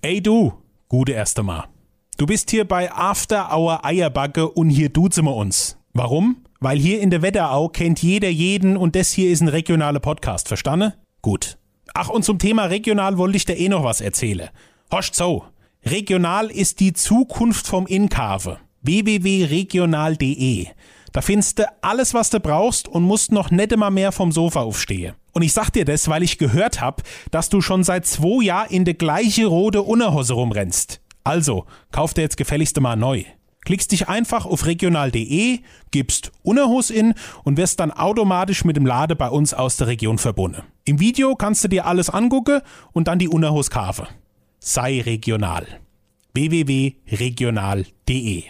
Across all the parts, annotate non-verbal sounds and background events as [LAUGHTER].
Ey du, gute erste Mal. Du bist hier bei After Hour Eierbacke und hier duzen wir uns. Warum? Weil hier in der Wetterau kennt jeder jeden und das hier ist ein regionaler Podcast, verstanden? Gut. Ach, und zum Thema regional wollte ich dir eh noch was erzählen. Hosch so. Regional ist die Zukunft vom Inkave. www.regional.de. Da findest du alles, was du brauchst und musst noch nicht immer mehr vom Sofa aufstehen. Und ich sag dir das, weil ich gehört hab, dass du schon seit zwei Jahren in der gleiche rote Unterhose rumrennst. Also, kauf dir jetzt gefälligst mal neu. Klickst dich einfach auf regional.de, gibst Unterhose in und wirst dann automatisch mit dem Lade bei uns aus der Region verbunden. Im Video kannst du dir alles angucken und dann die Unterhose kaufen. Sei regional. www.regional.de.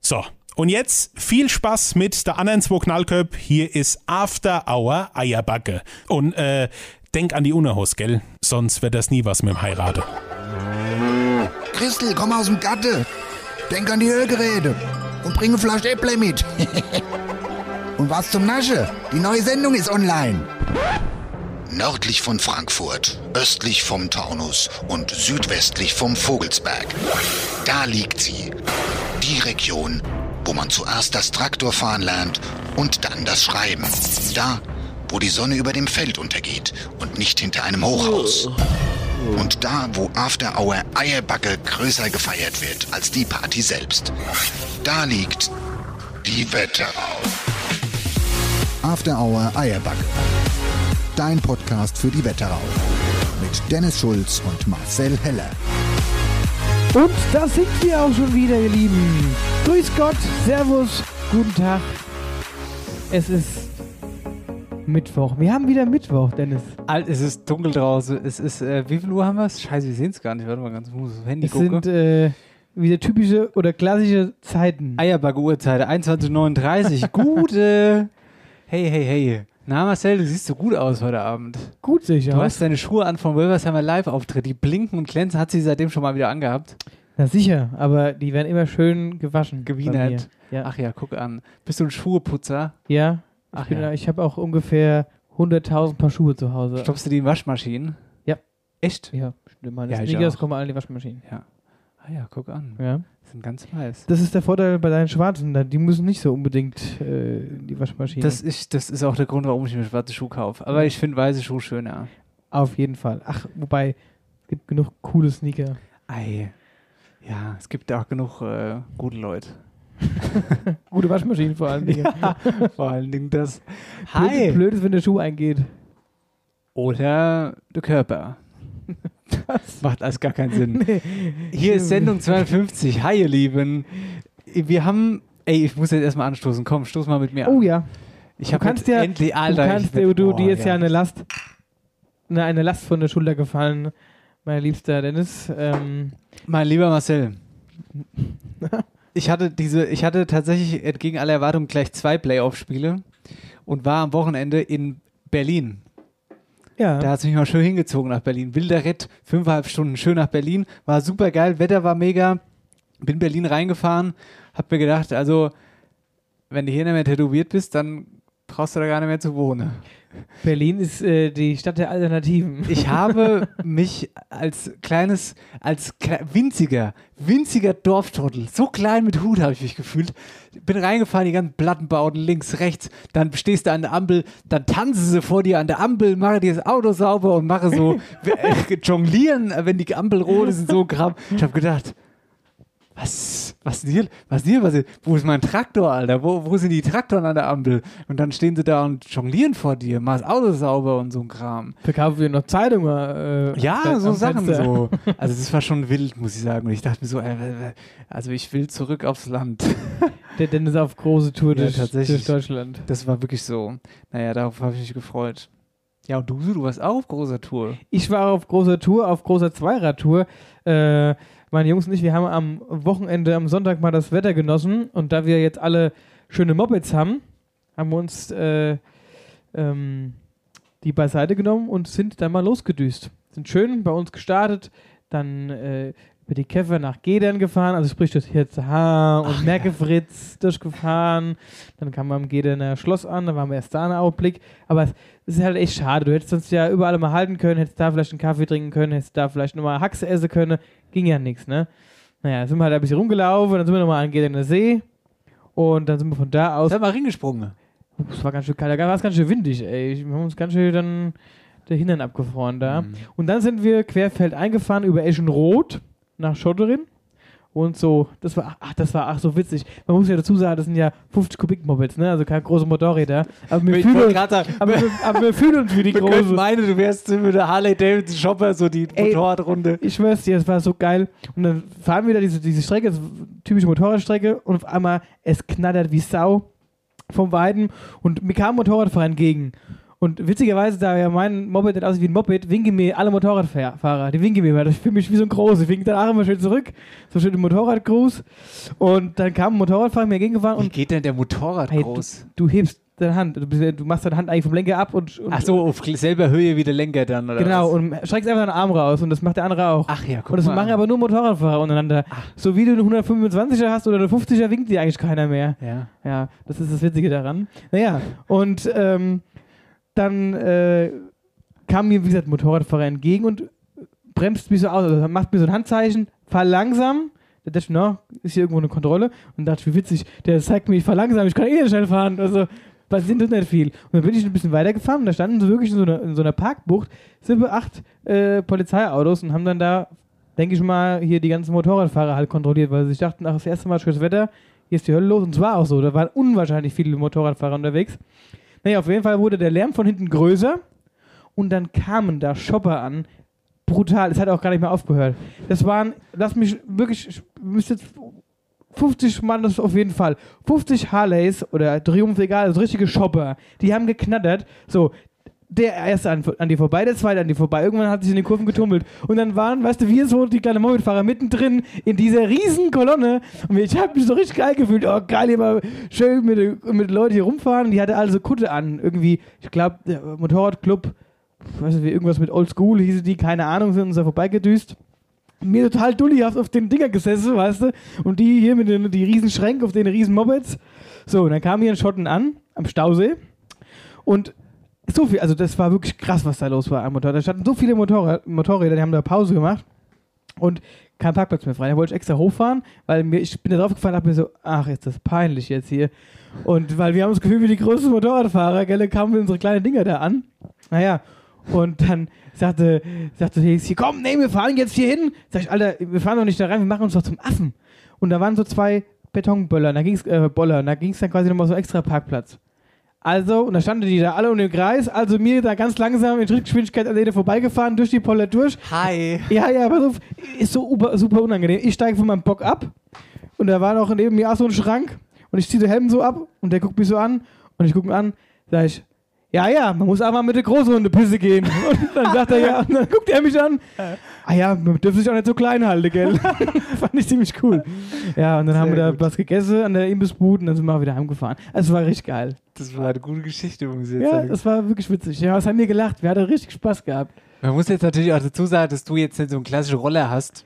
So, und jetzt viel Spaß mit der anderen zwei Knallköp. Hier ist After Hour Eierbacke. Und äh, denk an die Unterhose, gell? Sonst wird das nie was mit dem Heirate. Christel, komm aus dem Gatte. Denk an die Hörgeräte. Und bring eine Flasche Äpple mit. [LAUGHS] und was zum Nasche? Die neue Sendung ist online. Nördlich von Frankfurt, östlich vom Taunus und südwestlich vom Vogelsberg. Da liegt sie. Die Region, wo man zuerst das Traktorfahren lernt und dann das Schreiben. Da, wo die Sonne über dem Feld untergeht und nicht hinter einem Hochhaus. Und da, wo After Hour Eierbacke größer gefeiert wird als die Party selbst. Da liegt die Wetterau. After Hour Eierbacke. Dein Podcast für die Wetterau. Mit Dennis Schulz und Marcel Heller. Und da sind wir auch schon wieder, ihr Lieben. Grüß Gott, Servus, guten Tag. Es ist Mittwoch. Wir haben wieder Mittwoch, Dennis. Alt, es ist dunkel draußen. Es ist, äh, wie viel Uhr haben wir es? Scheiße, wir sehen es gar nicht. Warte mal ganz, muss aufs Handy Es gucken. sind äh, wieder typische oder klassische Zeiten. Eierbacke-Uhrzeit, 21.39 Gute. [LAUGHS] Hey, hey, hey. Na, Marcel, du siehst so gut aus heute Abend. Gut sicher. Du hast deine Schuhe an vom Wilversheimer Live-Auftritt. Die blinken und glänzen. Hat sie seitdem schon mal wieder angehabt? Na sicher, aber die werden immer schön gewaschen. Gewienert. Ja. Ach ja, guck an. Bist du ein Schuheputzer? ja. Ich, Ach bin, ja. ich habe auch ungefähr 100.000 Paar Schuhe zu Hause. Stopfst du die in Waschmaschinen? Ja. Echt? Ja, stimmt. Meine Ja, ich Sneakers kommen alle in die Waschmaschine. Ja. Ah ja, guck an. Ja. Sind ganz weiß. Das ist der Vorteil bei deinen Schwarzen. da- Die müssen nicht so unbedingt äh, in die Waschmaschine. Das ist, das ist auch der Grund, warum ich mir schwarze Schuhe kaufe. Aber ich finde weiße Schuhe schöner. Auf jeden Fall. Ach, wobei, es gibt genug coole Sneaker. Ei. Ja, es gibt auch genug äh, gute Leute. [LAUGHS] Gute Waschmaschinen vor allen Dingen. [LAUGHS] Vor allen Dingen das. Blöd, blöd ist, wenn der Schuh eingeht. Oder der Körper. [LAUGHS] Macht alles gar keinen Sinn. Nee. Hier ist Sendung 52. Hi, ihr Lieben. Wir haben. Ey, ich muss jetzt erstmal anstoßen. Komm, stoß mal mit mir Oh an. ja. Ich Du habe kannst ja, endlich, Alter. du kannst dir, du, Boah, dir ist ja eine Last, eine, eine Last von der Schulter gefallen, mein liebster Dennis. Ähm, Mein lieber Marcel. [LAUGHS] Ich hatte diese, ich hatte tatsächlich entgegen aller Erwartungen gleich zwei Playoff-Spiele und war am Wochenende in Berlin. Ja. Da hat es mich mal schön hingezogen nach Berlin. Wilder Ritt, fünfeinhalb Stunden schön nach Berlin. War super geil, Wetter war mega. Bin Berlin reingefahren, hab mir gedacht, also, wenn du hier nicht mehr tätowiert bist, dann brauchst du da gar nicht mehr zu wohnen. Berlin ist äh, die Stadt der Alternativen. Ich habe [LAUGHS] mich als kleines, als kle winziger, winziger Dorftrottel, so klein mit Hut habe ich mich gefühlt, bin reingefahren, die ganzen Plattenbauten links, rechts, dann stehst du an der Ampel, dann tanzen sie vor dir an der Ampel, mache dir das Auto sauber und mache so [LAUGHS] äh, jonglieren, wenn die Ampel rot ist und so Kram. Ich habe gedacht, was, was ist hier, was ist hier, was ist, wo ist mein Traktor, Alter? Wo, wo sind die Traktoren an der Ampel? Und dann stehen sie da und jonglieren vor dir, mach das Auto sauber und so ein Kram. Verkaufen wir noch Zeitungen. Äh, Ja, am so Sachen Fenster. so. [LAUGHS] Also das war schon wild, muss ich sagen. Und ich dachte mir so, äh, äh, also ich will zurück aufs Land. [LAUGHS] Der Dennis auf große Tour Ja, durch, durch Deutschland. Das war wirklich so. Naja, darauf habe ich mich gefreut. Ja, und du, du warst auch auf großer Tour. Ich war auf großer Tour, auf großer Zweiradtour. Äh, meine Jungs und ich, wir haben am Wochenende, am Sonntag mal das Wetter genossen. Und da wir jetzt alle schöne Mopeds haben, haben wir uns äh, ähm, die beiseite genommen und sind dann mal losgedüst. Sind schön bei uns gestartet, dann äh, über die Käfer nach Gedern gefahren, also sprich das Hirzehaar und Merkefritz durchgefahren. Dann kam man am Gederner Schloss an, da waren wir erst da einen Ausblick. Aber es ist halt echt schade. Du hättest sonst ja überall mal halten können, hättest da vielleicht einen Kaffee trinken können, hättest da vielleicht nochmal Haxe essen können. Ging ja nichts, ne? Naja, sind wir halt ein bisschen rumgelaufen, dann sind wir nochmal an Gederner See. Und dann sind wir von da aus. Ist mal reingesprungen. Es war ganz schön kalt, da war es ganz schön windig, ey. Wir haben uns ganz schön dann der Hintern abgefroren da. Mhm. Und dann sind wir querfeld eingefahren über Eschenroth nach Schotterin. Und so, das war, ach, das war ach so witzig. Man muss ja dazu sagen, das sind ja 50 Kubik-Mopeds, ne? Also keine großen Motorräder. Aber wir, Ich fühlen, aber, wir, [LAUGHS] aber wir fühlen uns wie die wir können große. meinen, du wärst mit der Harley Davidson Shopper, so die Ey. Motorradrunde. Ich schwör's dir, es war so geil. Und dann fahren wir da diese, diese Strecke, das ist typische Motorradstrecke, und auf einmal, es knattert wie Sau vom Weiden und mir kam ein Motorradfahrer entgegen. Und witzigerweise, da ja mein Moped nicht aussieht wie ein Moped, winken mir alle Motorradfahrer. Die winken mir, weil ich fühle mich wie so ein Groß. Ich winke danach immer schön zurück. So schön im Motorradgruß. Und dann kam ein Motorradfahrer mir entgegengefahren Wie und geht denn der Motorrad Hey, groß? du hebst deine Hand. Du, bist, du machst deine Hand eigentlich vom Lenker ab und, und Ach so, auf selber Höhe wie der Lenker dann, oder Genau, was? und streckst einfach deinen Arm raus und das macht der andere auch. Ach ja, guck Und das mal. machen aber nur Motorradfahrer untereinander. So wie du einen 125er hast oder eine 50er, winkt dir eigentlich keiner mehr. ja. Ja, das ist das Witzige daran. Naja, und ähm, dann äh, kam mir, wie gesagt, ein Motorradfahrer entgegen und bremst mich so aus, also macht mir so ein Handzeichen, fahr langsam. Da dachte ich, na, ist hier irgendwo eine Kontrolle. Und dachte ich, wie witzig, der zeigt mir, ich fahr langsam, ich kann eh nicht schnell fahren. Also, was sind das nicht viel? Und dann bin ich ein bisschen weitergefahren und da standen so wirklich in so einer, in so einer Parkbucht sieben, acht äh, Polizeiautos und haben dann da, denke ich mal, hier die ganzen Motorradfahrer halt kontrolliert, weil sie sich dachten, ach, das erste Mal schönes Wetter, hier ist die Hölle los. Und es war auch so, da waren unwahrscheinlich viele Motorradfahrer unterwegs. Naja, auf jeden Fall wurde der Lärm von hinten größer und dann kamen da Shopper an. Brutal, es hat auch gar nicht mehr aufgehört. Das waren, lass mich wirklich, ich müsste jetzt 50 Mann, das auf jeden Fall. 50 Harleys oder Triumph, egal, also richtige Shopper. Die haben geknattert. So, der erste an, an dir vorbei, der zweite an dir vorbei. Irgendwann hat sich in den Kurven getummelt. Und dann waren, weißt du, wir so, die kleinen Mopedfahrer mittendrin in dieser riesen Kolonne. Und ich habe mich so richtig geil gefühlt. Oh, geil, mal schön mit, mit Leuten hier rumfahren. Die hatte also Kutte an. Irgendwie, ich glaube, Motorradclub, weiß nicht, irgendwas mit Old School hieß die, keine Ahnung, sind uns da vorbeigedüst. Mir total dullihaft auf den Dinger gesessen, weißt du? Und die hier mit den die riesen Schränke auf den riesen Mopeds. So, und dann kam hier ein Schotten an, am Stausee. Und so viel, also das war wirklich krass, was da los war am Motorrad. Da standen so viele Motorrad, Motorräder, die haben da Pause gemacht und kein Parkplatz mehr frei. Da wollte ich extra hochfahren, weil mir, ich bin da drauf gefahren und dachte mir so, ach, ist das peinlich jetzt hier. Und weil wir haben das Gefühl, wie die größten Motorradfahrer, gell, kamen unsere kleinen Dinger da an. Naja, und dann sagte, sagte hier, komm, nee, wir fahren jetzt hier hin. Sag ich, Alter, wir fahren doch nicht da rein, wir machen uns doch zum Affen. Und da waren so zwei Betonböller, da ging's, äh, Boller, da ging es dann quasi nochmal so extra Parkplatz. Also, und da standen die da alle um den Kreis, also mir da ganz langsam in Schrittgeschwindigkeit an denen vorbeigefahren, durch die Poller durch. Hi. Ja, ja, pass auf, ist so super, super unangenehm. Ich steige von meinem Bock ab und da war noch neben mir auch so ein Schrank und ich ziehe den Helm so ab und der guckt mich so an und ich gucke ihn an, sag ich, ja, ja, man muss aber mit der Großrunde Pisse gehen. [LAUGHS] Und dann sagt er ja, und dann guckt er mich an, ah ja, man dürfte sich auch nicht so klein halten, gell. [LAUGHS] Fand ich ziemlich cool. Ja, und dann haben wir Sehr da gut. was gegessen an der Imbissbude und dann sind wir auch wieder heimgefahren. Also es war richtig geil. Das war eine gute Geschichte, muss ich jetzt Ja, sagen. das war wirklich witzig. Ja, was haben wir gelacht? Wir hatten richtig Spaß gehabt. Man muss jetzt natürlich auch dazu sagen, dass du jetzt nicht so einen klassischen Roller hast,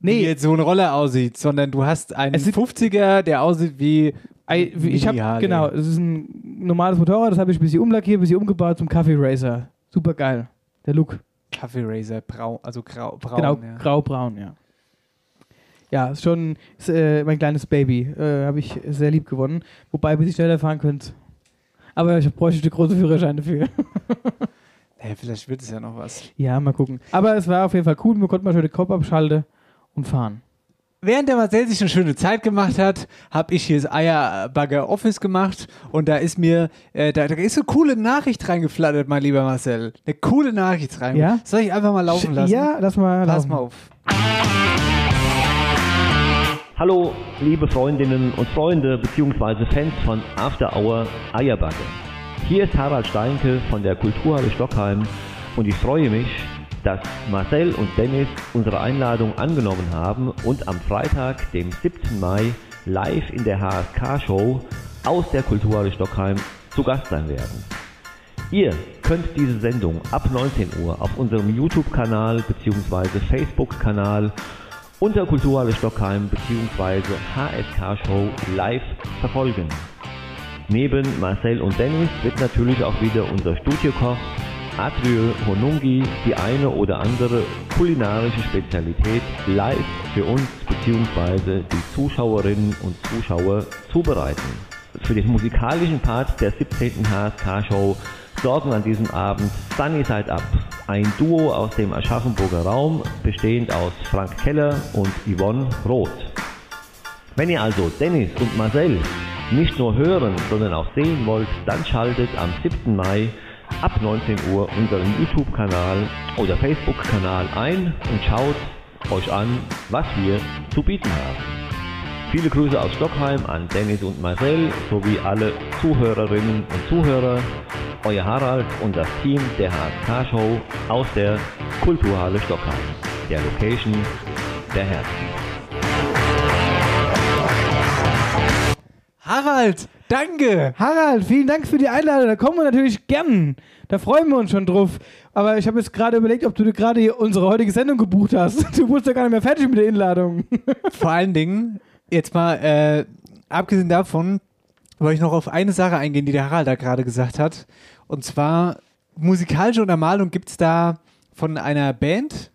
wie Nee, jetzt so ein Roller aussieht, sondern du hast einen Es sieht- 50er, der aussieht wie wie- ich habe genau, das ist ein normales Motorrad, das habe ich ein bisschen umlackiert, ein bisschen umgebaut zum Kaffee Racer. Super geil. Der Look. Kaffee Racer, braun, also grau, braun. genau, ja. grau-braun, ja. Ja, ist schon ist, äh, mein kleines Baby. Äh, habe ich sehr lieb gewonnen. Wobei, bis ich schneller fahren könnte. Aber ich bräuchte einen großen Führerschein dafür. [LAUGHS] Hey, vielleicht wird es ja noch was. ja, mal gucken. Aber es war auf jeden Fall cool. Wir konnten mal schön den Kopf abschalten und fahren. Während der Marcel sich eine schöne Zeit gemacht hat, habe ich hier das Eierbagger Office gemacht und da ist mir, äh, da, da ist eine coole Nachricht reingeflattert, mein lieber Marcel. Eine coole Nachricht rein. Ja? Soll ich einfach mal laufen lassen? Ja, lass mal Pass laufen. mal auf. Hallo, liebe Freundinnen und Freunde bzw. Fans von After Hour Eierbacke. Hier ist Harald Steinke von der Kulturhalle Stockheim und ich freue mich, dass Marcel und Dennis unsere Einladung angenommen haben und am Freitag, dem 17. Mai, live in der HSK-Show aus der Kulturhalle Stockheim zu Gast sein werden. Ihr könnt diese Sendung ab 19 Uhr auf unserem YouTube-Kanal bzw. Facebook-Kanal unter Kulturhalle Stockheim bzw. HSK Show live verfolgen. Neben Marcel und Dennis wird natürlich auch wieder unser Studiokoch Adriel Honungi die eine oder andere kulinarische Spezialität live für uns bzw. die Zuschauerinnen und Zuschauer zubereiten. Für den musikalischen Part der 17. HSK-Show sorgen an diesem Abend Sunny Side Up, ein Duo aus dem Aschaffenburger Raum, bestehend aus Frank Keller und Yvonne Roth. Wenn ihr also Dennis und Marcel nicht nur hören, sondern auch sehen wollt, dann schaltet am 7. Mai ab 19 Uhr unseren YouTube-Kanal oder Facebook-Kanal ein und schaut euch an, was wir zu bieten haben. Viele Grüße aus Stockheim an Dennis und Marcel sowie alle Zuhörerinnen und Zuhörer. Euer Harald und das Team der HSK-Show aus der Kulturhalle Stockheim, der Location der Herzen. Harald, danke! Harald, vielen Dank für die Einladung. Da kommen wir natürlich gern. Da freuen wir uns schon drauf. Aber ich habe jetzt gerade überlegt, ob du dir gerade unsere heutige Sendung gebucht hast. [LAUGHS] Du wurdest ja gar nicht mehr fertig mit der Einladung. [LAUGHS] Vor allen Dingen, jetzt mal, äh, abgesehen davon, wollte ich noch auf eine Sache eingehen, die der Harald da gerade gesagt hat. Und zwar, musikalische Untermalung gibt es da von einer Band,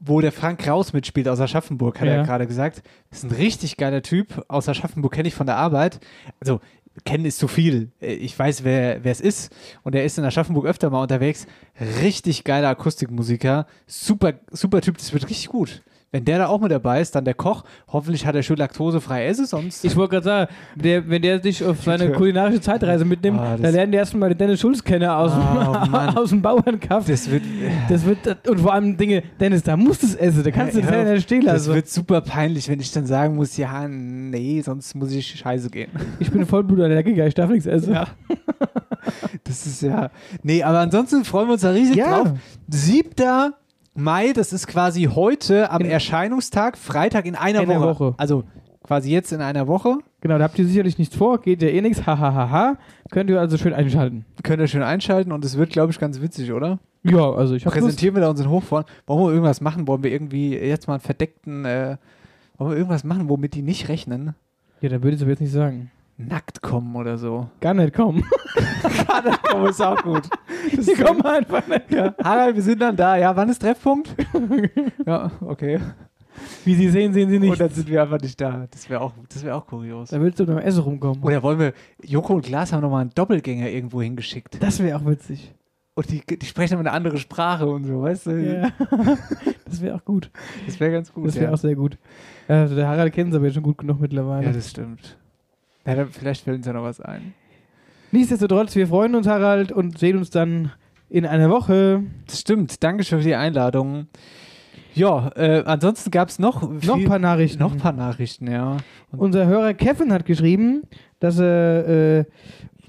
wo der Frank Kraus mitspielt aus Aschaffenburg, hat Ja. er gerade gesagt. Das ist ein richtig geiler Typ. Aus Aschaffenburg kenne ich von der Arbeit. Also, kennen ist zu viel. Ich weiß, wer wer es ist. Und er ist in Aschaffenburg öfter mal unterwegs. Richtig geiler Akustikmusiker. Super, super Typ. Das wird richtig gut. Wenn der da auch mit dabei ist, dann der Koch. Hoffentlich hat er schön laktosefrei Esse, sonst. Ich wollte gerade sagen, der, wenn der dich auf seine kulinarische Zeitreise mitnimmt, Ah, das- dann lernen die erstmal den Dennis Schulz kennen aus, Oh, aus dem [LAUGHS] Bauernkaff. das wird. Das wird, und vor allem Dinge, Dennis, da musst du es essen, da kannst du das Ja, ja nicht stehen Das lassen. wird super peinlich, wenn ich dann sagen muss, ja, nee, sonst muss ich scheiße gehen. Ich bin ein Vollblutallergiker, ich darf nichts essen. Ja. [LAUGHS] Das ist ja. Nee, aber ansonsten freuen wir uns da riesig Ja. drauf. 7. Mai, das ist quasi heute am Erscheinungstag, Freitag in einer In Woche. Woche. Also quasi jetzt in einer Woche. Genau, da habt ihr sicherlich nichts vor, geht ja eh nichts, [LAUGHS] hahaha. Könnt ihr also schön einschalten. Könnt ihr schön einschalten und es wird, glaube ich, ganz witzig, oder? Ja, also ich hab Lust. Präsentieren wir da unseren Hochfahren. Wollen wir irgendwas machen? Wollen wir irgendwie jetzt mal einen verdeckten. Äh, wollen wir irgendwas machen, womit die nicht rechnen? Ja, da würde ich aber jetzt nicht sagen. Nackt kommen oder so. Gar nicht kommen. [LAUGHS] Oh, ist auch gut. [LAUGHS] Die kommen einfach nicht. Ja. Harald, wir sind dann da. Ja, wann ist Treffpunkt? [LAUGHS] ja, okay. Wie Sie sehen, sehen Sie Und nicht. dann sind wir einfach nicht da. Das wäre auch, das wär auch kurios. Da willst du beim Essen rumkommen. Oder wollen wir, Joko und Glas haben nochmal einen Doppelgänger irgendwo hingeschickt. Das wäre auch witzig. Und die, die sprechen dann eine andere Sprache und so, weißt du? Ja. das wäre auch gut. Das wäre ganz gut. Das wäre ja. auch sehr gut. Also der Harald kennt es aber jetzt schon gut genug mittlerweile. ja, das stimmt. Ja, dann, vielleicht fällt uns ja noch was ein. Nichtsdestotrotz, wir freuen uns, Harald, und sehen uns dann in einer Woche. Das stimmt. Dankeschön für die Einladung. Ja, äh, ansonsten gab es noch, Noch ein paar Nachrichten. noch ein paar Nachrichten, ja. Und Unser Hörer Kevin hat geschrieben, dass er äh,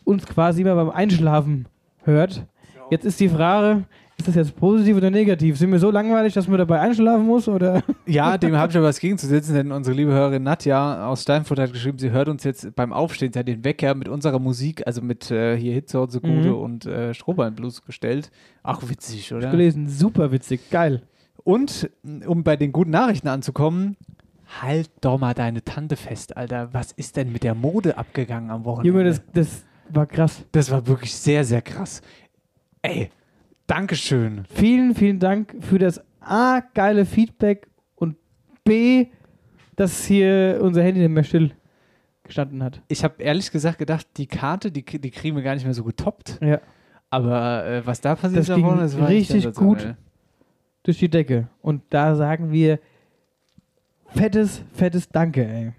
uns quasi immer beim Einschlafen hört. Jetzt ist die Frage, ist das jetzt positiv oder negativ? Sind wir so langweilig, dass man dabei einschlafen muss? Oder? [LAUGHS] Ja, dem habe ich aber was gegenzusetzen, denn unsere liebe Hörerin Nadja aus Steinfurt hat geschrieben, sie hört uns jetzt beim Aufstehen, sie hat den Wecker mit unserer Musik, also mit äh, hier Hitzort so gute Mhm. und äh, Strohballenblues gestellt. Ach, witzig, oder? Gelesen, super witzig, geil. Und m, um bei den guten Nachrichten anzukommen, halt doch mal deine Tante fest, Alter. Was ist denn mit der Mode abgegangen am Wochenende? Junge, das, das war krass. das war wirklich sehr, sehr krass. Ey, Dankeschön. Vielen, vielen Dank für das A, geile Feedback und B, dass hier unser Handy nicht mehr still gestanden hat. Ich habe ehrlich gesagt gedacht, die Karte, die, die kriegen wir gar nicht mehr so getoppt. Ja, Aber äh, was da passiert Das ist, ging das war richtig gut. durch die Decke. Und da sagen wir fettes, fettes Danke, ey.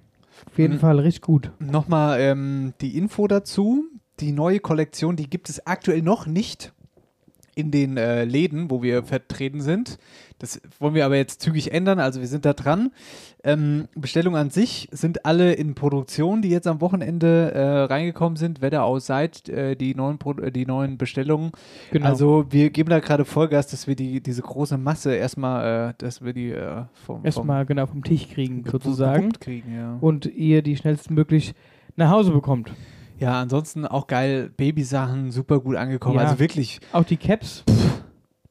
Auf jeden Mhm. Fall richtig gut. Nochmal ähm, die Info dazu. Die neue Kollektion, die gibt es aktuell noch nicht in den äh, Läden, wo wir vertreten sind. Das wollen wir aber jetzt zügig ändern, also wir sind da dran. Ähm, Bestellungen an sich sind alle in Produktion, die jetzt am Wochenende äh, reingekommen sind. Wetterau seit äh, die, neuen Pro äh, die neuen Bestellungen. Genau. Also wir geben da gerade Vollgas, dass wir die, diese große Masse erstmal, äh, dass wir die äh, vom, erstmal genau vom Tisch kriegen, sozusagen. kriegen. Ja. Und ihr die schnellstmöglich nach Hause bekommt. Ja, ansonsten auch geil. Babysachen super gut angekommen. Ja. Also wirklich, Auch die Caps.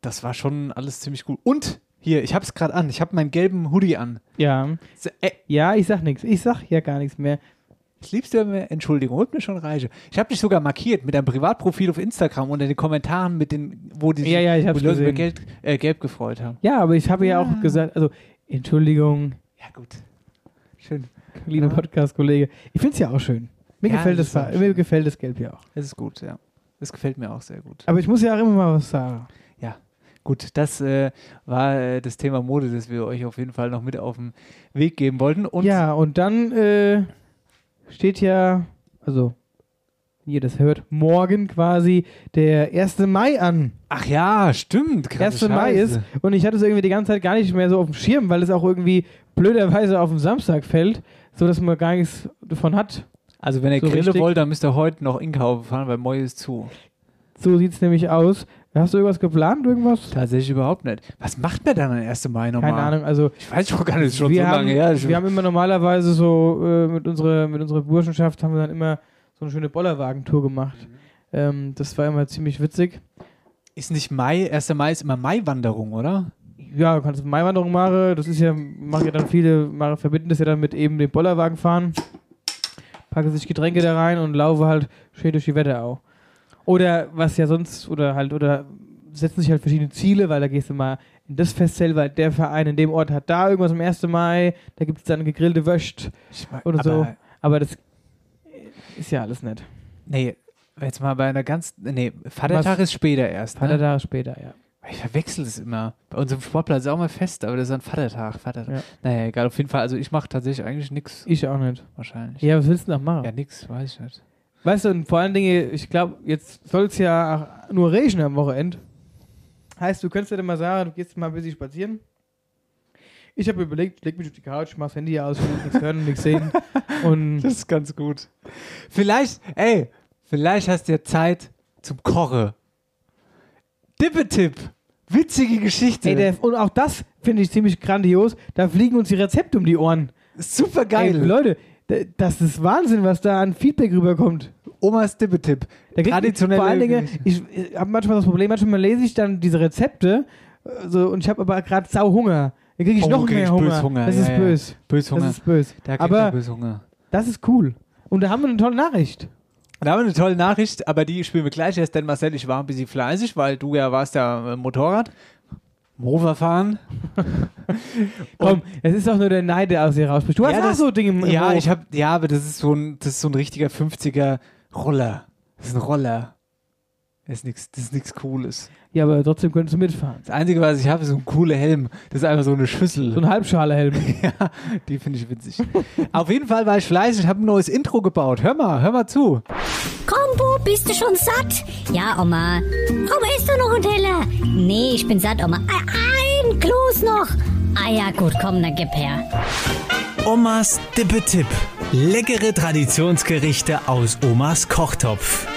das war schon alles ziemlich gut. Und hier, ich hab's gerade an. Ich habe meinen gelben Hoodie an. Ja. So, äh, Ja, ich sag nichts. Ich sag ja gar nichts mehr. Ich lieb's dir mehr. Entschuldigung, holt mir schon Reiche. Ich habe dich sogar markiert mit deinem Privatprofil auf Instagram unter den Kommentaren, mit den, wo die sich Ja, ja, ich hab's Leute über. Geld, äh, gelb gefreut haben. Ja, aber ich habe ja auch gesagt, also Entschuldigung, Ja, gut. Schön. lieber Ja. Podcast-Kollege. Ich finde es ja auch schön. Mir Ja, gefällt das das, mir gefällt das Gelb ja auch. Das ist gut, ja. Das gefällt mir auch sehr gut. Aber ich muss ja auch immer mal was sagen. Gut, das äh, war äh, das Thema Mode, das wir euch auf jeden Fall noch mit auf den Weg geben wollten. Und ja, und dann äh, steht ja, also, ihr das hört, morgen quasi der 1. Mai an. ach ja, stimmt. krasse 1. Mai ist. Und ich hatte es irgendwie die ganze Zeit gar nicht mehr so auf dem Schirm, weil es auch irgendwie blöderweise auf den Samstag fällt, so dass man gar nichts davon hat. Also, wenn ihr So Grille richtig- wollt, dann müsst ihr heute noch Inkaufen fahren, weil Moi ist zu. So sieht es nämlich aus. Hast du irgendwas geplant, irgendwas? Tatsächlich überhaupt nicht. Was macht man dann am 1. Mai nochmal? Keine Ahnung, also Ich weiß auch gar nicht, schon wir, so haben, lange her. Wir haben immer normalerweise so äh, mit, unserer, mit unserer Burschenschaft haben wir dann immer so eine schöne Bollerwagentour gemacht. Mhm. Ähm, das war immer ziemlich witzig. Ist nicht Mai, 1. Mai ist immer Maiwanderung, oder? Ja, du kannst Maiwanderung machen. Das ist ja, machen ja dann viele, machen, verbinden das ja dann mit eben dem Bollerwagen fahren. Packen sich Getränke da rein und laufen halt schön durch die Wetterau. Oder was ja sonst, oder halt, oder setzen sich halt verschiedene Ziele, weil da gehst du mal in das Festzelt, weil der Verein in dem Ort hat da irgendwas am 1. Mai, da gibt es dann gegrillte Wöscht oder aber, so. Aber das ist ja alles nett. Nee, jetzt mal bei einer ganz. Nee, Vatertag ist später erst. Ne? Tage später, ja. Ich verwechsel das immer. Bei unserem Sportplatz ist auch mal fest, aber das ist ein Vatertag. Vatertag. Ja. Naja, egal, auf jeden Fall. Also ich mache tatsächlich eigentlich nichts. Ich auch nicht. Wahrscheinlich. Ja, was willst du noch machen? Ja, nix, weiß ich nicht. Weißt du, und vor allen Dingen, ich glaube, jetzt soll es ja nur regnen am Wochenende. Heißt, du könntest ja dann mal sagen, du gehst mal ein bisschen spazieren. Ich habe überlegt, ich leg mich auf die Couch, mach das Handy aus, nichts hören nichts sehen. [LAUGHS] Und Das ist ganz gut. Vielleicht, ey, vielleicht hast du ja Zeit zum Kochen. Dippetipp. Witzige Geschichte. ey, der, und auch das finde ich ziemlich grandios. Da fliegen uns die Rezepte um die Ohren. Super geil. Ey, Leute, das ist Wahnsinn, was da an Feedback rüberkommt. Omas kriegt- Traditionelle Vor allen Dingen, ich, ich habe manchmal das Problem, manchmal lese ich dann diese Rezepte äh, so, und ich habe aber gerade sau Hunger. Dann kriege ich Oh, noch krieg mehr ich Hunger. bös Hunger, Das ja, ist ja. bös. Böshunger. Das ist bös. da aber- man Böshunger. Das ist cool. Und da haben wir eine tolle Nachricht. Da haben wir eine tolle Nachricht, aber die spielen wir gleich erst, denn Marcel, ich war ein bisschen fleißig, weil du ja warst ja äh, Motorrad. Mofa fahren. [LAUGHS] Komm, es ist doch nur der Neid, der aus dir rausspricht. Du hast Ja, auch das- so Dinge im im Ja, Hof. ich hab, ja, aber das ist so ein, das ist so ein richtiger 50er Roller. Das ist ein Roller. Das ist nichts, das ist nichts Cooles. Ja, aber trotzdem könntest du mitfahren. Das Einzige, was ich habe, ist so ein cooler Helm. Das ist einfach so eine Schüssel. So ein Halbschale-Helm. [LAUGHS] ja, die finde ich witzig. Auf jeden Fall war ich fleißig, habe ein neues Intro gebaut. Hör mal, hör mal zu. Kombo, bist du schon satt? Ja, Oma. Oma, isst du noch ein Teller? Nee, ich bin satt, Oma. Ein ein Kloß noch. Ah ja, gut, komm, dann gib her. Omas Dippetipp. Leckere Traditionsgerichte aus Omas Kochtopf.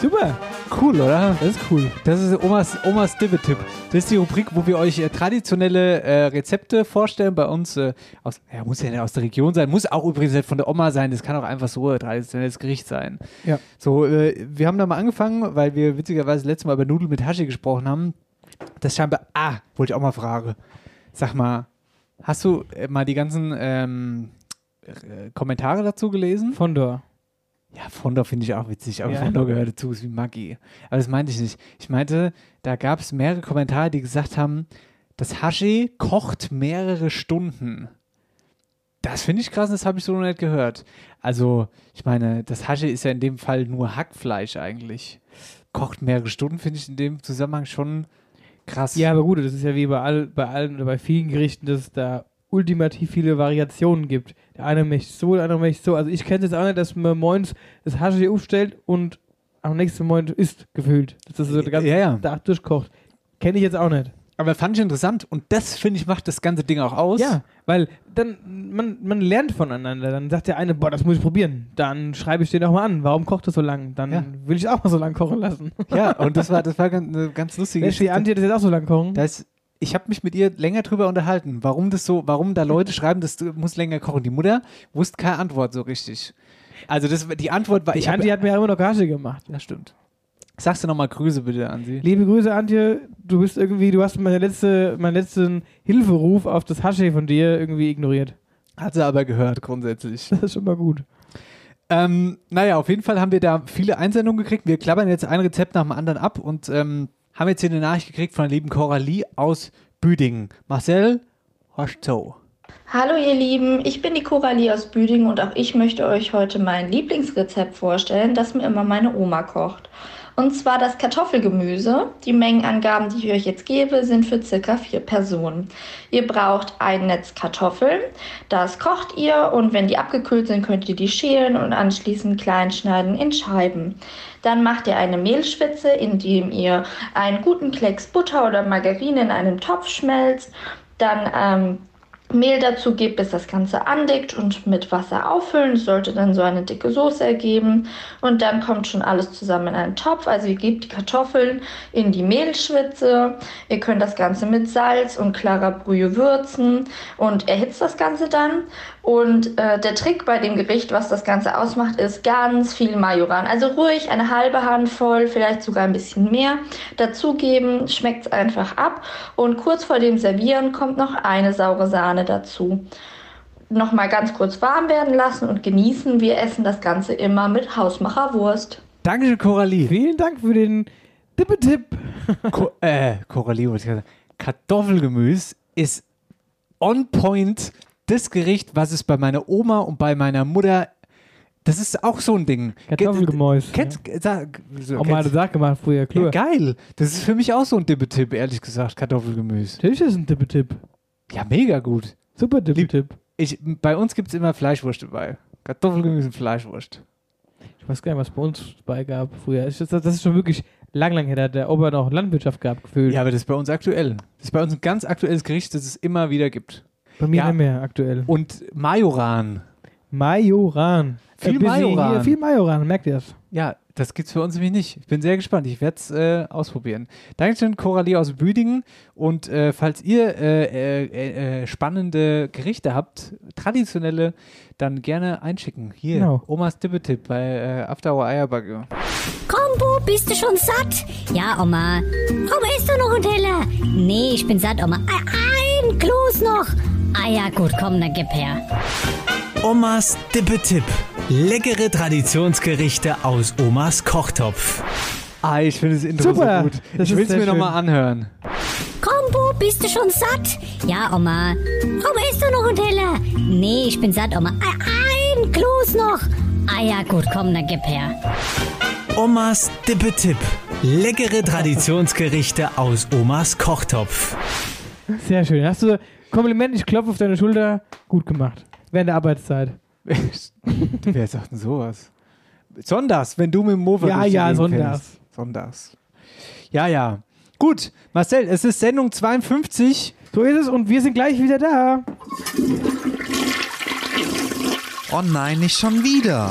Super. Cool, oder? Das ist cool. Das ist Omas, Omas Dibbetipp. Das ist die Rubrik, wo wir euch äh, traditionelle äh, Rezepte vorstellen. Bei uns, äh, aus, ja, muss ja nicht aus der Region sein, muss auch übrigens nicht von der Oma sein. Das kann auch einfach so ein traditionelles Gericht sein. Ja. So, äh, wir haben da mal angefangen, weil wir witzigerweise letztes Mal über Nudeln mit Haschi gesprochen haben. Das scheinbar, ah, wollte ich auch mal fragen. Sag mal, hast du äh, mal die ganzen ähm, äh, Kommentare dazu gelesen? Fondor. Ja, Fondor finde ich auch witzig, aber Ja. Fondor gehört dazu, ist wie Maggi. Aber das meinte ich nicht. Ich meinte, da gab es mehrere Kommentare, die gesagt haben, das Hashi kocht mehrere Stunden. Das finde ich krass, das habe ich so noch nicht gehört. Also, ich meine, das Hashi ist ja in dem Fall nur Hackfleisch eigentlich. Kocht mehrere Stunden, finde ich in dem Zusammenhang schon krass. Ja, aber gut, das ist ja wie bei, all, bei allen oder bei vielen Gerichten, dass es da ultimativ viele Variationen gibt. Der eine möchte so, der andere möchte so. Also ich kenne es jetzt auch nicht, dass man moins das Haschi aufstellt und am nächsten Moment isst, gefühlt. Dass das so der ganze Ja, ja. Tag durchkocht. Kenne ich jetzt auch nicht. Aber fand ich interessant und das, finde ich, macht das ganze Ding auch aus. Ja, weil dann, man, man lernt voneinander. Dann sagt der eine, boah, das muss ich probieren. Dann schreibe ich den auch mal an. Warum kocht das so lang? Dann Ja. will ich auch mal so lang kochen lassen. Ja, und das war, [LAUGHS] das war ganz, eine ganz lustige Lässt die Geschichte. Antje das jetzt auch so lang kochen? Das, ich habe mich mit ihr länger drüber unterhalten, warum das so, warum da Leute [LAUGHS] schreiben, dass du musst länger kochen. Die Mutter wusste keine Antwort so richtig. Also das, die Antwort war, Die ich hab- Antje hat mir immer noch Kasse gemacht. Ja, stimmt. Sagst du nochmal Grüße bitte an sie? Liebe Grüße, Antje. Du bist irgendwie, du hast meine letzte, meinen letzten Hilferuf auf das Hasche von dir irgendwie ignoriert. Hat sie aber gehört grundsätzlich. [LAUGHS] Das ist schon mal gut. Ähm, naja, auf jeden Fall haben wir da viele Einsendungen gekriegt. Wir klappern jetzt ein Rezept nach dem anderen ab und ähm, haben jetzt hier eine Nachricht gekriegt von der lieben Coralie aus Büdingen. Marcel, Hoschzo. Hallo ihr Lieben, ich bin die Coralie aus Büdingen und auch ich möchte euch heute mein Lieblingsrezept vorstellen, das mir immer meine Oma kocht. Und zwar das Kartoffelgemüse. Die Mengenangaben, die ich euch jetzt gebe, sind für circa vier Personen. Ihr braucht ein Netz Kartoffeln, das kocht ihr und wenn die abgekühlt sind, könnt ihr die schälen und anschließend klein schneiden in Scheiben. Dann macht ihr eine Mehlschwitze, indem ihr einen guten Klecks Butter oder Margarine in einem Topf schmelzt. Dann ähm, Mehl dazu gebt, bis das Ganze andickt und mit Wasser auffüllen. Das sollte dann so eine dicke Soße ergeben. Und dann kommt schon alles zusammen in einen Topf. Also ihr gebt die Kartoffeln in die Mehlschwitze. Ihr könnt das Ganze mit Salz und klarer Brühe würzen und erhitzt das Ganze dann. Und äh, der Trick bei dem Gericht, was das Ganze ausmacht, ist ganz viel Majoran. Also ruhig eine halbe Handvoll, vielleicht sogar ein bisschen mehr dazugeben. Schmeckt es einfach ab. Und kurz vor dem Servieren kommt noch eine saure Sahne dazu. Nochmal ganz kurz warm werden lassen und genießen. Wir essen das Ganze immer mit Hausmacherwurst. Dankeschön, Coralie. Vielen Dank für den Tippetipp. Co äh, Coralie wollte ich gerade sagen. Kartoffelgemüse ist on point das Gericht, was es bei meiner Oma und bei meiner Mutter. Das ist auch so ein Ding. Kartoffelgemäus. Kennt, sag, so, Auch mal eine kennst- Sache gemacht früher, ja, klar. geil. Das ist für mich auch so ein Dippetipp, ehrlich gesagt, Kartoffelgemüse. Natürlich ist es ein Tippetipp. Ja, mega gut. Super Tippetipp. Ich, bei uns gibt es immer Fleischwurst dabei. Kartoffelgemüse und Fleischwurst. Ich weiß gar nicht, was bei uns bei gab früher. Das, ist schon wirklich lang, lang her. Da hat der Opa noch Landwirtschaft gehabt, gefühlt. Ja, aber das ist bei uns aktuell. Das ist bei uns ein ganz aktuelles Gericht, das es immer wieder gibt. Bei mir ja. nicht mehr aktuell. Und Majoran. Majoran. Viel bisschen Majoran. Hier, viel Majoran, merkt ihr das? Ja, das gibt's für uns nämlich nicht. Ich bin sehr gespannt. Ich werde es äh, ausprobieren. Dankeschön, Coralie aus Büdingen. Und äh, falls ihr äh, äh, äh, äh, spannende Gerichte habt, traditionelle, dann gerne einschicken. Hier, Genau. Omas Tippetipp bei äh, After Hour Eierbacke. Kombo, bist du schon satt? Ja, Oma. Oma, isst du noch einen Teller? Nee, ich bin satt, Oma. Ein, ein Kloß noch. Ah ja, gut, komm, dann gib her. Omas Dippe-Tipp. Leckere Traditionsgerichte aus Omas Kochtopf. Ah, ich finde das Intro Super. so gut. Das ich will es mir nochmal anhören. Kombo, bist du schon satt? Ja, Oma. Oma, isst du noch einen Teller? Nee, ich bin satt, Oma. Ein, ein Kloß noch. Ah ja, gut, komm, dann gib her. Omas Dippe-Tipp. Leckere Traditionsgerichte aus Omas Kochtopf. Sehr schön. Hast du Kompliment, ich klopfe auf deine Schulter. Gut gemacht. Während der Arbeitszeit. [LAUGHS] Wer sagt denn sowas? Sonntags, wenn du mit dem Mofa Ja, ja, sonntags. fährst. Sonntags. Ja, ja. Gut, Marcel, es ist Sendung 52. So ist es und wir sind gleich wieder da. Oh nein, nicht schon wieder.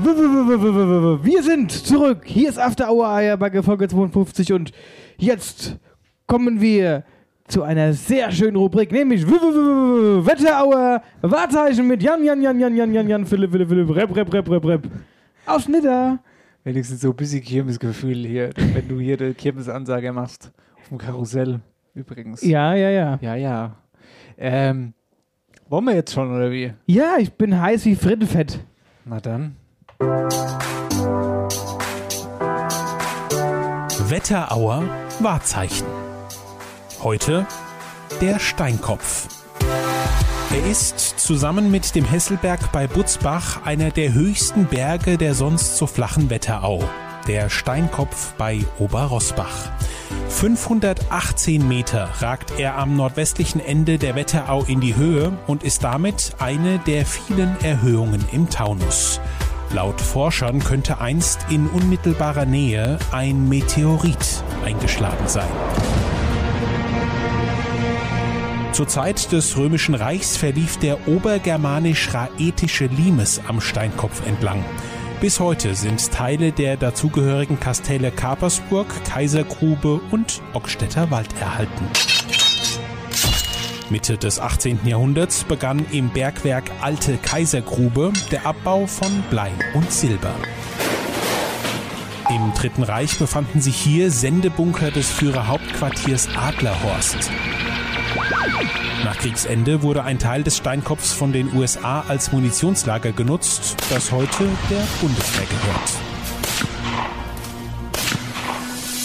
Wir sind zurück. Hier ist After Hour Eierbacke Folge 52 und jetzt kommen wir zu einer sehr schönen Rubrik, nämlich Wetterauer Wahrzeichen mit Jan, Jan, Jan, Jan, Jan, Jan, Jan, Philipp, Philipp, Philipp, Rep, Rep, Rep, Rep, Rep. Aus Nidda. Wenigstens so ein bisschen Kirmesgefühl hier, wenn du hier die Kirmesansage machst. Auf dem Karussell übrigens. Ja, ja, ja. Ja, ja. Ähm, wollen wir jetzt schon, oder wie? Ja, ich bin heiß wie Frittenfett. Na dann. Wetterauer Wahrzeichen. Heute der Steinkopf. Er ist zusammen mit dem Hesselberg bei Butzbach einer der höchsten Berge der sonst so flachen Wetterau, der Steinkopf bei Oberrossbach. 518 Meter ragt er am nordwestlichen Ende der Wetterau in die Höhe und ist damit eine der vielen Erhöhungen im Taunus. Laut Forschern könnte einst in unmittelbarer Nähe ein Meteorit eingeschlagen sein. Zur Zeit des Römischen Reichs verlief der obergermanisch-raetische Limes am Steinkopf entlang. Bis heute sind Teile der dazugehörigen Kastelle Kapersburg, Kaisergrube und Ockstädter Wald erhalten. Mitte des 18. Jahrhunderts begann im Bergwerk Alte Kaisergrube der Abbau von Blei und Silber. Im Dritten Reich befanden sich hier Sendebunker des Führerhauptquartiers Adlerhorst. Nach Kriegsende wurde ein Teil des Steinkopfs von den USA als Munitionslager genutzt, das heute der Bundeswehr gehört.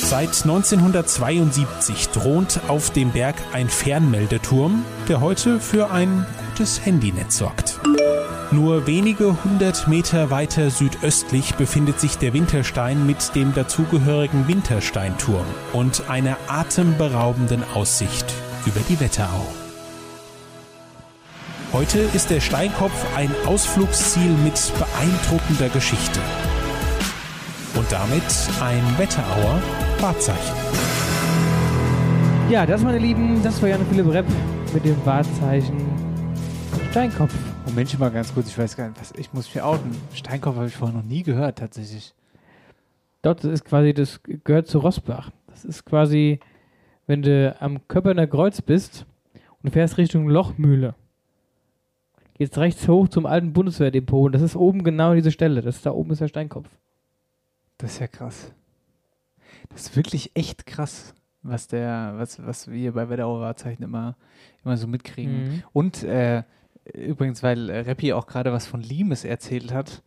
Seit 1972 thront auf dem Berg ein Fernmeldeturm, der heute für ein gutes Handynetz sorgt. Nur wenige hundert Meter weiter südöstlich befindet sich der Winterstein mit dem dazugehörigen Wintersteinturm und einer atemberaubenden Aussicht über die Wetterau. Heute ist der Steinkopf ein Ausflugsziel mit beeindruckender Geschichte. Und damit ein Wetterauer Wahrzeichen. Ja, das, meine Lieben, das war Jan Philipp Repp mit dem Wahrzeichen Steinkopf. Moment mal ganz kurz, ich weiß gar nicht, was, ich muss mich outen. Steinkopf habe ich vorher noch nie gehört, tatsächlich. Dort ist quasi, das gehört zu Rossbach. Das ist quasi, wenn du am Köpperner Kreuz bist und du fährst Richtung Lochmühle. Gehst rechts hoch zum alten Bundeswehrdepot und das ist oben genau diese Stelle. Das ist da oben ist der Steinkopf. Das ist ja krass. Das ist wirklich echt krass, was der, was, was wir bei Wetterauer Wahrzeichen immer, immer so mitkriegen. Mhm. Und äh, übrigens, weil äh, Reppi auch gerade was von Limes erzählt hat.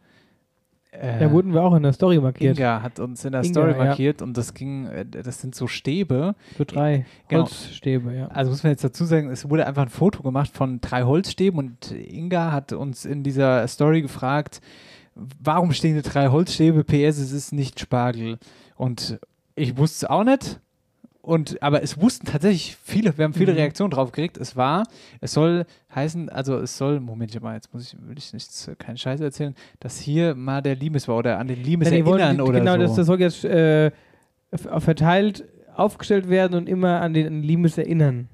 Äh, Da wurden wir auch in der Story markiert. Inga hat uns in der Inga, Story ja. markiert und das ging, äh, das sind so Stäbe. So drei Genau. Holzstäbe, ja. Also muss man jetzt dazu sagen, es wurde einfach ein Foto gemacht von drei Holzstäben und Inga hat uns in dieser Story gefragt, warum stehen hier drei Holzstäbe? PS, es ist nicht Spargel. Und ich wusste es auch nicht. Und, aber es wussten tatsächlich viele, wir haben viele Mhm. Reaktionen drauf gekriegt. Es war, es soll heißen, also es soll, Moment mal, jetzt muss ich, will ich nichts, keinen Scheiß erzählen, dass hier mal der Limes war oder an den Limes Ja, erinnern oder genau, so. das, das soll jetzt äh, verteilt aufgestellt werden und immer an den an Limes erinnern.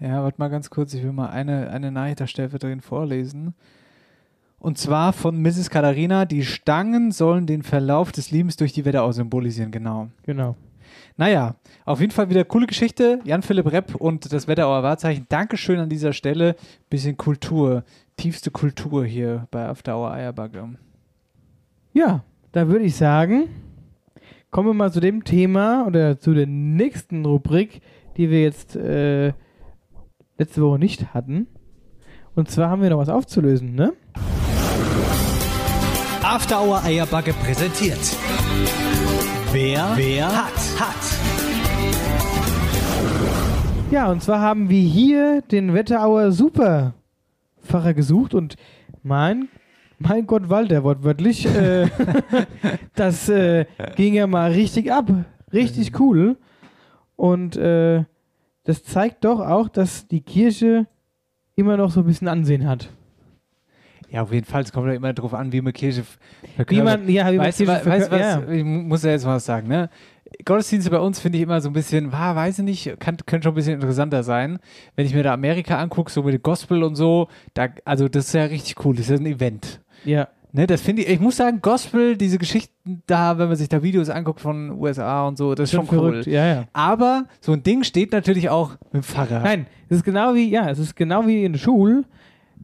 Ja, warte mal ganz kurz, ich will mal eine, eine Nachricht der Stellvertreterin vorlesen. Und zwar von Mrs. Katharina, die Stangen sollen den Verlauf des Lebens durch die Wetterau symbolisieren, genau. Genau. Naja, auf jeden Fall wieder coole Geschichte. Jan-Philipp Repp und das Wetterauer Wahrzeichen. Dankeschön an dieser Stelle. Bisschen Kultur, tiefste Kultur hier bei After Hour Eierbacke. Ja, da würde ich sagen, kommen wir mal zu dem Thema oder zu der nächsten Rubrik, die wir jetzt äh, letzte Woche nicht hatten. Und zwar haben wir noch was aufzulösen, ne? After Hour Eierbacke präsentiert. Wer, wer hat, hat. Ja, und zwar haben wir hier den Wetterauer Superfacher gesucht und mein, mein Gott, Walter, wortwörtlich, äh, [LAUGHS] das äh, ging ja mal richtig ab. Richtig cool. Und äh, das zeigt doch auch, dass die Kirche immer noch so ein bisschen Ansehen hat. Ja, auf jeden Fall. Es kommt ja immer darauf an, wie man Kirche Wie man, ja, wie man weißt, Kirche weißt was? ja. Ich mu- muss ja jetzt mal was sagen, ne? Gottesdienste bei uns finde ich immer so ein bisschen, ah, weiß ich nicht, kann, könnte schon ein bisschen interessanter sein. Wenn ich mir da Amerika angucke, so mit dem Gospel und so, da, also das ist ja richtig cool, das ist ja ein Event. ja. Ne, das finde ich, ich muss sagen, Gospel, diese Geschichten da, wenn man sich da Videos anguckt von USA und so, das ist schon, Schon cool. ja, ja. Aber so ein Ding steht natürlich auch mit dem Pfarrer. Nein, es ist genau wie, ja, es ist genau wie in der Schule.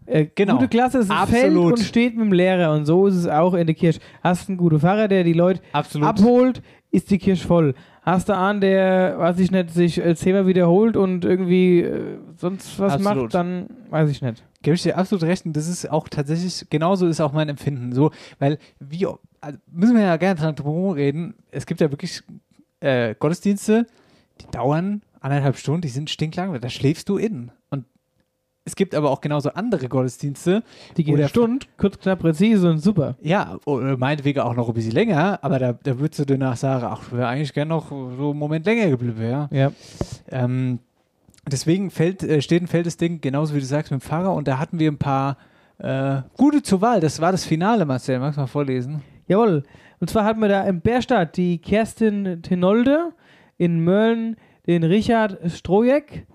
Äh, Genau. Gute Klasse ist das Feld und steht mit dem Lehrer und so ist es auch in der Kirche. Hast einen guten Pfarrer, der die Leute Absolut. abholt, ist die Kirche voll. Hast du einen, der, weiß ich nicht, sich zehnmal wiederholt und irgendwie äh, sonst was Absolut. macht, dann weiß ich nicht. Gebe ich dir absolut recht und das ist auch tatsächlich, genauso ist auch mein Empfinden. So, weil wie, also müssen wir ja gerne drum reden, es gibt ja wirklich äh, Gottesdienste, die dauern anderthalb Stunden, die sind stinklang, da schläfst du in. Und es gibt aber auch genauso andere Gottesdienste. Die gehen Stunde, kurz, knapp, präzise und super. Ja, oder meinetwegen auch noch ein bisschen länger, aber da, da würdest du danach sagen, ach, ich wäre eigentlich gern noch so einen Moment länger geblieben, ja. Ja. Ähm, deswegen fällt, äh, steht und fällt das Ding, genauso wie du sagst, mit dem Pfarrer und da hatten wir ein paar äh, gute zur Wahl. Das war das Finale, Marcel. Magst du mal vorlesen? Jawohl. Und zwar hatten wir da in Bärstadt die Kerstin Tenolde, in Mölln den Richard Strojek,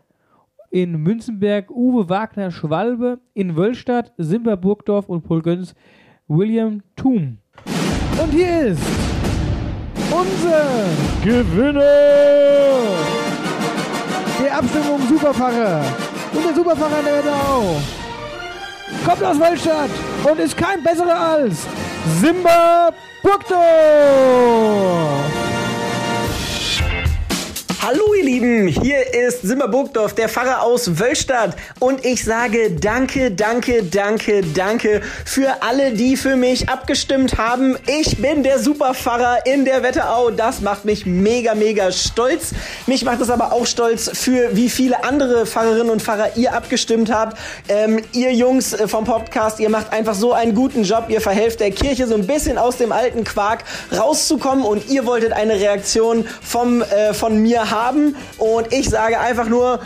in Münzenberg Uwe Wagner Schwalbe, in Wöllstadt Simba Burgdorf und Polgöns William Thum. Und hier ist unser Gewinner der Abstimmung Superpfarrer. Und der Superpfarrer der Wetterau kommt aus Wöllstadt und ist kein besserer als Simba Burgdorf. Hallo ihr Lieben, hier ist Simba Burgdorf, der Pfarrer aus Wöllstadt und ich sage danke, danke, danke, danke für alle, die für mich abgestimmt haben. Ich bin der Superpfarrer in der Wetterau, das macht mich mega, mega stolz. Mich macht es aber auch stolz für wie viele andere Pfarrerinnen und Pfarrer ihr abgestimmt habt. Ähm, ihr Jungs äh, vom Podcast, ihr macht einfach so einen guten Job, ihr verhelft der Kirche so ein bisschen aus dem alten Quark rauszukommen und ihr wolltet eine Reaktion vom, äh, von mir haben und ich sage einfach nur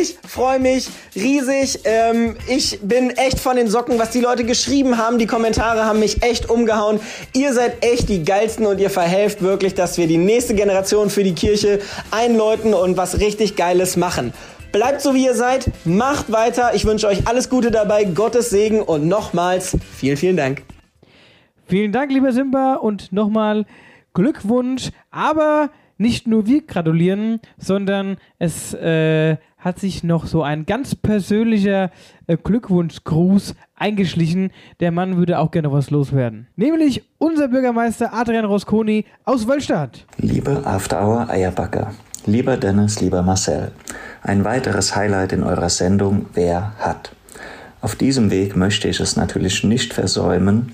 ich freue mich riesig. Ähm, ich bin echt von den Socken, was die Leute geschrieben haben. Die Kommentare haben mich echt umgehauen. Ihr seid echt die geilsten und ihr verhelft wirklich, dass wir die nächste Generation für die Kirche einläuten und was richtig Geiles machen. Bleibt so wie ihr seid, macht weiter. Ich wünsche euch alles Gute dabei, Gottes Segen und nochmals vielen, vielen Dank. Vielen Dank, lieber Simba, und nochmal Glückwunsch. Aber nicht nur wir gratulieren, sondern es äh, hat sich noch so ein ganz persönlicher äh, Glückwunschgruß eingeschlichen. Der Mann würde auch gerne was loswerden. Nämlich unser Bürgermeister Adrian Rosconi aus Wöllstadt. Liebe After Hour Eierbacker, lieber Dennis, lieber Marcel, ein weiteres Highlight in eurer Sendung Wer hat? Auf diesem Weg möchte ich es natürlich nicht versäumen,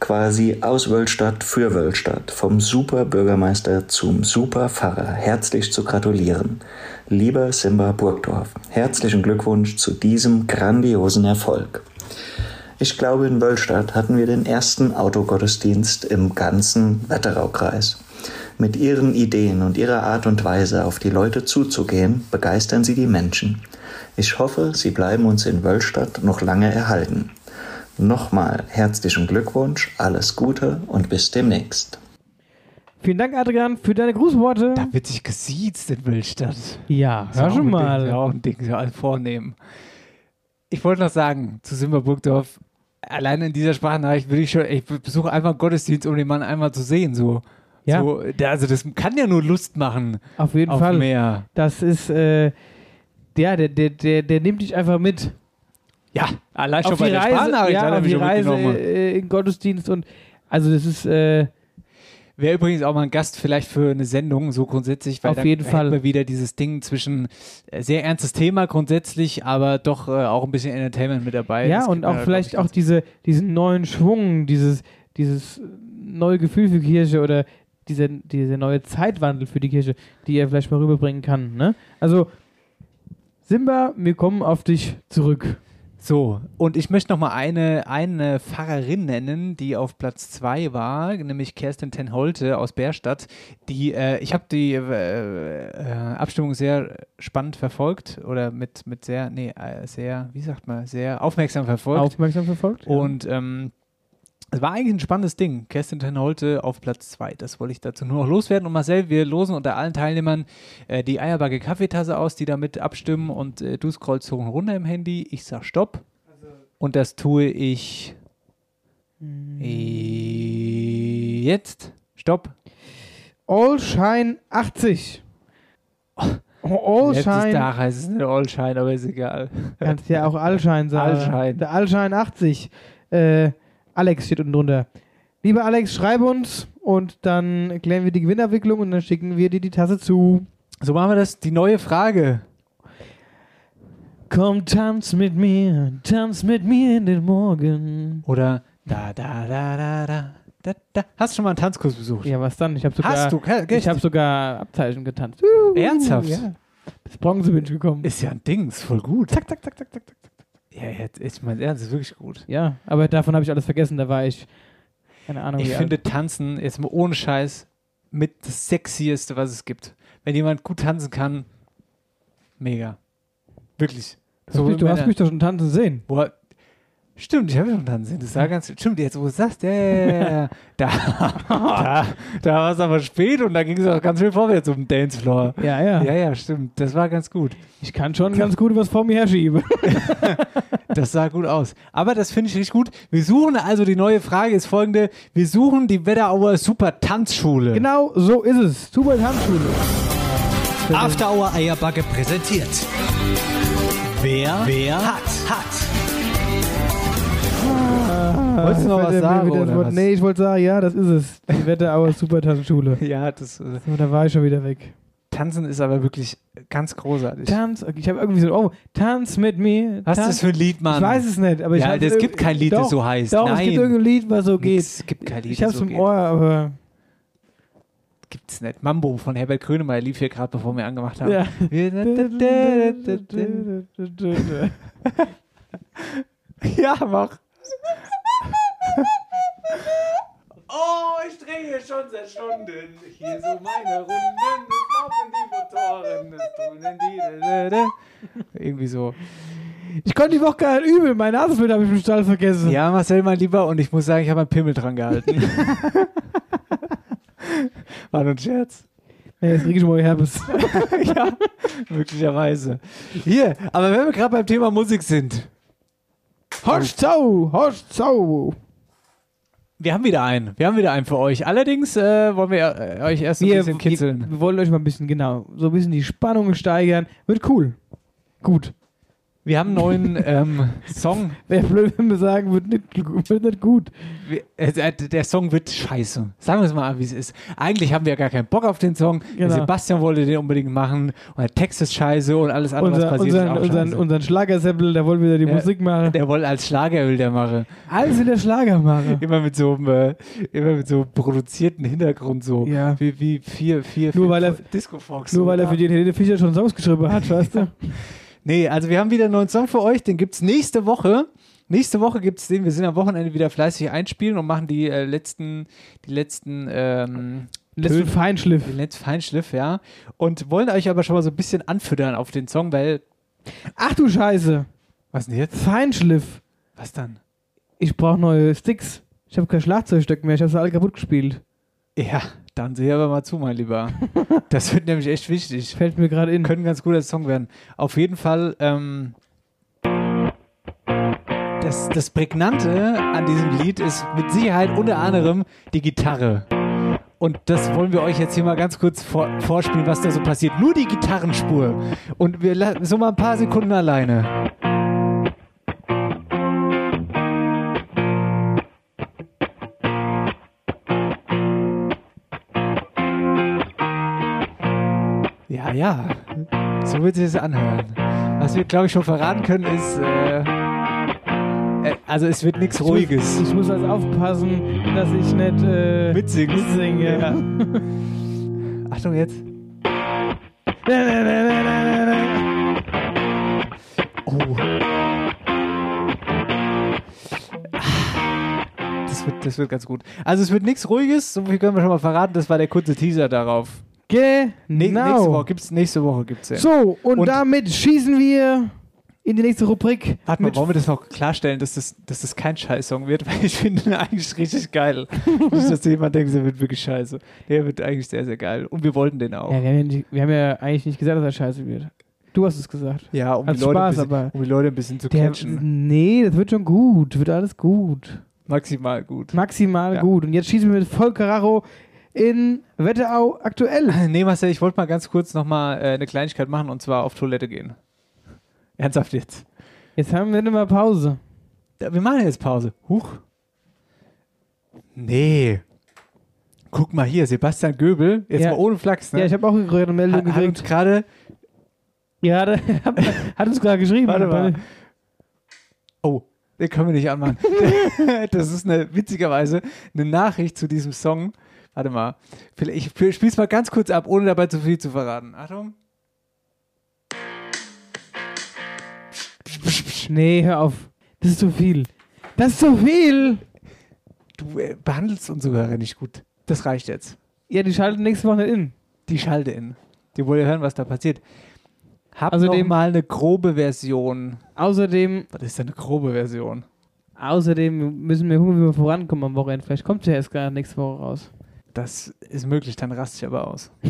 quasi aus Wöllstadt für Wöllstadt vom Superbürgermeister zum Superpfarrer herzlich zu gratulieren. Lieber Simba Burgdorf, herzlichen Glückwunsch zu diesem grandiosen Erfolg. Ich glaube, in Wöllstadt hatten wir den ersten Autogottesdienst im ganzen Wetteraukreis. Mit ihren Ideen und ihrer Art und Weise auf die Leute zuzugehen, begeistern sie die Menschen. Ich hoffe, sie bleiben uns in Wöllstadt noch lange erhalten. Nochmal herzlichen Glückwunsch, alles Gute und bis demnächst. Vielen Dank, Adrian, für deine Grußworte. Da wird sich gesiezt in Wildstadt. Ja, hör auch schon ein Ding, mal. ist auch ein Ding, so alle vornehmen. Ich wollte noch sagen, zu Simba Burgdorf, alleine in dieser Sprachnachricht würde ich schon, ich besuche einfach Gottesdienst, um den Mann einmal zu sehen, so. Ja. So, der, also das kann ja nur Lust machen Auf jeden auf Fall. mehr. Das ist, äh, ja, der, der, der, der nimmt dich einfach mit. Ja, allein schon auf bei die der Reise, hat ja, er auf mich die Reise äh, in Gottesdienst und also das ist, äh, Wäre übrigens auch mal ein Gast vielleicht für eine Sendung, so grundsätzlich, weil Auf da jeden Fall. wir wieder dieses Ding zwischen äh, sehr ernstes Thema grundsätzlich, aber doch äh, auch ein bisschen Entertainment mit dabei. ja, Das und auch vielleicht auch diese, diesen neuen Schwung, dieses, dieses neue Gefühl für Kirche oder dieser diese neue Zeitwandel für die Kirche, die er vielleicht mal rüberbringen kann. Ne? Also, Simba, wir kommen auf dich zurück. So, und ich möchte noch mal eine, eine Pfarrerin nennen, die auf Platz zwei war, nämlich Kerstin Tenholte aus Bärstadt. Die, äh, ich habe die äh, äh, Abstimmung sehr spannend verfolgt oder mit, mit sehr, nee, äh, sehr, wie sagt man, sehr aufmerksam verfolgt. Aufmerksam verfolgt? Und ähm, es war eigentlich ein spannendes Ding. Kerstin Tenholte auf Platz 2. Das wollte ich dazu nur noch loswerden. Und Marcel, wir losen unter allen Teilnehmern äh, die Eierbacke Kaffeetasse aus, die damit abstimmen. Und äh, du scrollst hoch und runter im Handy. Ich sag Stopp. Und das tue ich äh, jetzt. Stopp. Allshine 80. Oh, Letztes Allshine. Tag heißt es nicht Allshine, aber ist egal. Kannst ja auch Allschein sagen. Allschein. Der Allschein 80. Äh, Alex steht unten drunter. Lieber Alex, schreib uns und dann klären wir die Gewinnabwicklung und dann schicken wir dir die Tasse zu. So machen wir das. Die neue Frage. Komm, tanz mit mir, tanz mit mir in den Morgen. Oder da, da, da, da, da, da, da. Hast du schon mal einen Tanzkurs besucht? Ja, was dann? Ich habe sogar, Hast du? Ich habe sogar Abzeichen getanzt. Ernsthaft? Ja. Das Bronze bin ich gekommen. Ist ja ein Ding, ist voll gut. Zack, zack, zack, zack, zack, zack. Ja, jetzt, ich mein Ernst, ist wirklich gut. Ja, aber davon habe ich alles vergessen. Da war ich, keine Ahnung. Ich finde alt. Tanzen jetzt mal ohne Scheiß mit das Sexieste, was es gibt. Wenn jemand gut tanzen kann, mega. Wirklich. du, hast mich, du hast mich doch schon tanzen sehen. Boah, stimmt, ich habe schon tanzen sehen. Das sah ganz, stimmt, jetzt wo du es sagst, ja, ja, ja, ja. da, da, da war es aber spät und da ging es auch ganz schön vorwärts auf dem Dancefloor. Ja, ja, Ja, ja, stimmt. Das war ganz gut. Ich kann schon ganz gut was vor mir herschieben. [LAUGHS] Das sah gut aus. Aber das finde ich nicht gut. Wir suchen also, die neue Frage ist folgende. Wir suchen die Wetterauer Super Tanzschule. genau so ist es. Super Tanzschule. After Hour Eierbacke präsentiert. Wer, wer hat, hat. Wolltest du noch was sagen, wieder das oder was? Nee, ich wollte sagen, ja, das ist es. Die Wetterauer [LAUGHS] Super Tanzschule. Ja, das äh, So, da war ich schon wieder weg. Tanzen ist aber wirklich ganz großartig. Tanz, ich habe irgendwie so, oh, Tanz mit mir. Was ist das für ein Lied, Mann? Ich weiß es nicht, aber ich Ja, hab's es gibt kein Lied, das doch, so heißt. Doch, es gibt Nein. irgendein Lied, was so geht. Es gibt kein Lied, ich das hab's so im geht. Ohr, aber Gibt's nicht. Mambo von Herbert Grönemeyer lief hier gerade, bevor wir angemacht haben. ja. Ja, mach. [LAUGHS] Oh, ich drehe hier schon seit Stunden. Hier so meine Runden. Es laufen die Motoren. Es tun die. Irgendwie so. Ich konnte die Woche gar nicht übel. Mein Nasenbild habe ich im Stall vergessen. Ja, Marcel, mein Lieber, und ich muss sagen, ich habe meinen Pimmel dran gehalten. [LAUGHS] War nur ein Scherz. Nee, jetzt kriege ich mal Herpes. [LAUGHS] ja, möglicherweise. Hier, aber wenn wir gerade beim Thema Musik sind. Hosch Zau, Hosch Zau. Wir haben wieder einen. Wir haben wieder einen für euch. Allerdings äh, wollen wir äh, euch erst ein Wir, bisschen kitzeln. wir, wir wollen euch mal ein bisschen, genau, so ein bisschen die Spannung steigern. Wird cool. Gut. Wir haben einen neuen ähm, Song. Wäre blöd, wenn wir sagen, wird nicht, wird nicht gut. Wir- äh, der Song wird scheiße. Sagen wir es mal, wie es ist. Eigentlich haben wir ja gar keinen Bock auf den Song. Genau. Sebastian wollte den unbedingt machen. Und der Text ist scheiße und alles andere, Unser, was passiert, unseren, ist auch unseren, scheiße. unseren Schlagerseppel, der wollte wieder die Ja. Musik machen. Der wollte als Schlager will der machen. Alles in der Schlager machen. Immer mit so einem, äh, immer mit so produzierten Hintergrund so. Ja. Wie, wie vier, vier, Nur vier weil er- Disco Fox. Nur so, weil er für den Helene Fischer schon Songs geschrieben hat, weißt du? [LAUGHS] Nee, also wir haben wieder einen neuen Song für euch, den gibt es nächste Woche. Nächste Woche gibt es den, wir sind am Wochenende wieder fleißig einspielen und machen die äh, letzten, die letzten, ähm, Letzten Feinschliff. den letzten Feinschliff, ja. Und wollen euch aber schon mal so ein bisschen anfüttern auf den Song, weil, Ach du Scheiße. was denn jetzt? Feinschliff. Was dann? Ich brauche neue Sticks. Ich habe kein Schlagzeugstück mehr. Ich habe sie alle kaputt gespielt. Ja, dann seh aber mal zu, mein Lieber. [LAUGHS] Das wird nämlich echt wichtig. Fällt mir gerade in. Könnte ein ganz guter Song werden. Auf jeden Fall, ähm, das, das Prägnante an diesem Lied ist mit Sicherheit unter anderem die Gitarre. Und das wollen wir euch jetzt hier mal ganz kurz vor, vorspielen, was da so passiert. Nur die Gitarrenspur. Und wir lassen so mal ein paar Sekunden alleine. Ja. So wird sich das anhören. Was wir, glaube ich, schon verraten können, ist, äh, äh, also es wird nichts Ruhiges. Ich muss also aufpassen, dass ich nicht äh, Mitsingen. mitsinge. Ja. [LAUGHS] Achtung jetzt. Oh. Das wird, das wird ganz gut. Also es wird nichts Ruhiges, so viel können wir schon mal verraten. Das war der kurze Teaser darauf. Genau. Nächste Woche gibt's, nächste Woche gibt's ja. So, und, Und- damit schießen wir in die nächste Rubrik. Warte mal, wollen wir das noch klarstellen, dass das, dass das kein Scheiß-Song wird? [LAUGHS] Weil ich finde ihn eigentlich richtig geil. [LAUGHS] Nicht, dass jemand denkt, der wird wirklich scheiße. Der wird eigentlich sehr, sehr geil. Und wir wollten den auch. Ja, wir haben ja, nicht, wir haben ja eigentlich nicht gesagt, dass er scheiße wird. Du hast es gesagt. Ja, um, die Leute, Spaß, ein bisschen, um die Leute ein bisschen zu Der, catchen. nee, das wird schon gut. Wird alles gut. Maximal gut. Maximal Ja. gut. Und jetzt schießen wir mit Volker Racho in Wetterau aktuell. [LAUGHS] Nee, Marcel, ich wollte mal ganz kurz nochmal äh, eine Kleinigkeit machen und zwar auf Toilette gehen. [LAUGHS] Ernsthaft jetzt. Jetzt haben wir mal Pause. Ja, Wir machen jetzt Pause. Huch. Nee. Guck mal hier, Sebastian Göbel, jetzt Ja. mal ohne Flachs, ne? Ja, ich habe auch gerade eine Meldung uns gekriegt. gerade Ja, [LAUGHS] hat, hat uns gerade geschrieben. Warte mal. Oh, den können wir nicht anmachen. das ist eine, witzigerweise, eine Nachricht zu diesem Song. Warte mal. Ich spiel's mal ganz kurz ab, ohne dabei zu viel zu verraten. Achtung. Nee, hör auf. Das ist zu viel. Das ist zu viel! Du äh, behandelst uns sogar nicht gut. Das reicht jetzt. Ja, die schalten nächste Woche in. Die schalte in. Die wollen ja hören, was da passiert. Hab außerdem, noch mal eine grobe Version. Außerdem. Was ist denn eine grobe Version? Außerdem müssen wir gucken, wie wir vorankommen am Wochenende. Vielleicht kommt ja erst gar nächste Woche raus. Das ist möglich, dann raste ich aber aus. [LAUGHS]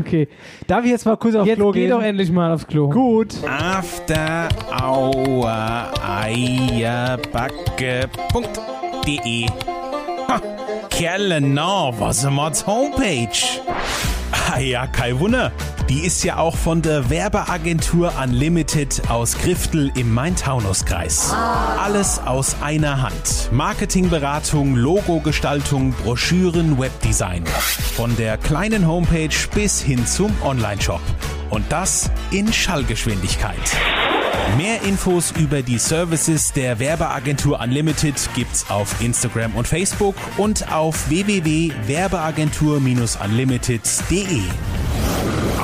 Okay. Darf ich jetzt mal kurz auf Jetzt Klo geh gehen? doch endlich mal aufs Klo. Gut. After Hour Eierbacke.de Kerle, na, was ist Mods Homepage? Ah ja, kein Wunder. Die ist ja auch von der Werbeagentur Unlimited aus Griftel im Main-Taunus-Kreis. Alles aus einer Hand. Marketingberatung, Logogestaltung, Broschüren, Webdesign. Von der kleinen Homepage bis hin zum Onlineshop. Und das in Schallgeschwindigkeit. Mehr Infos über die Services der Werbeagentur Unlimited gibt's auf Instagram und Facebook und auf www.werbeagentur-unlimited.de.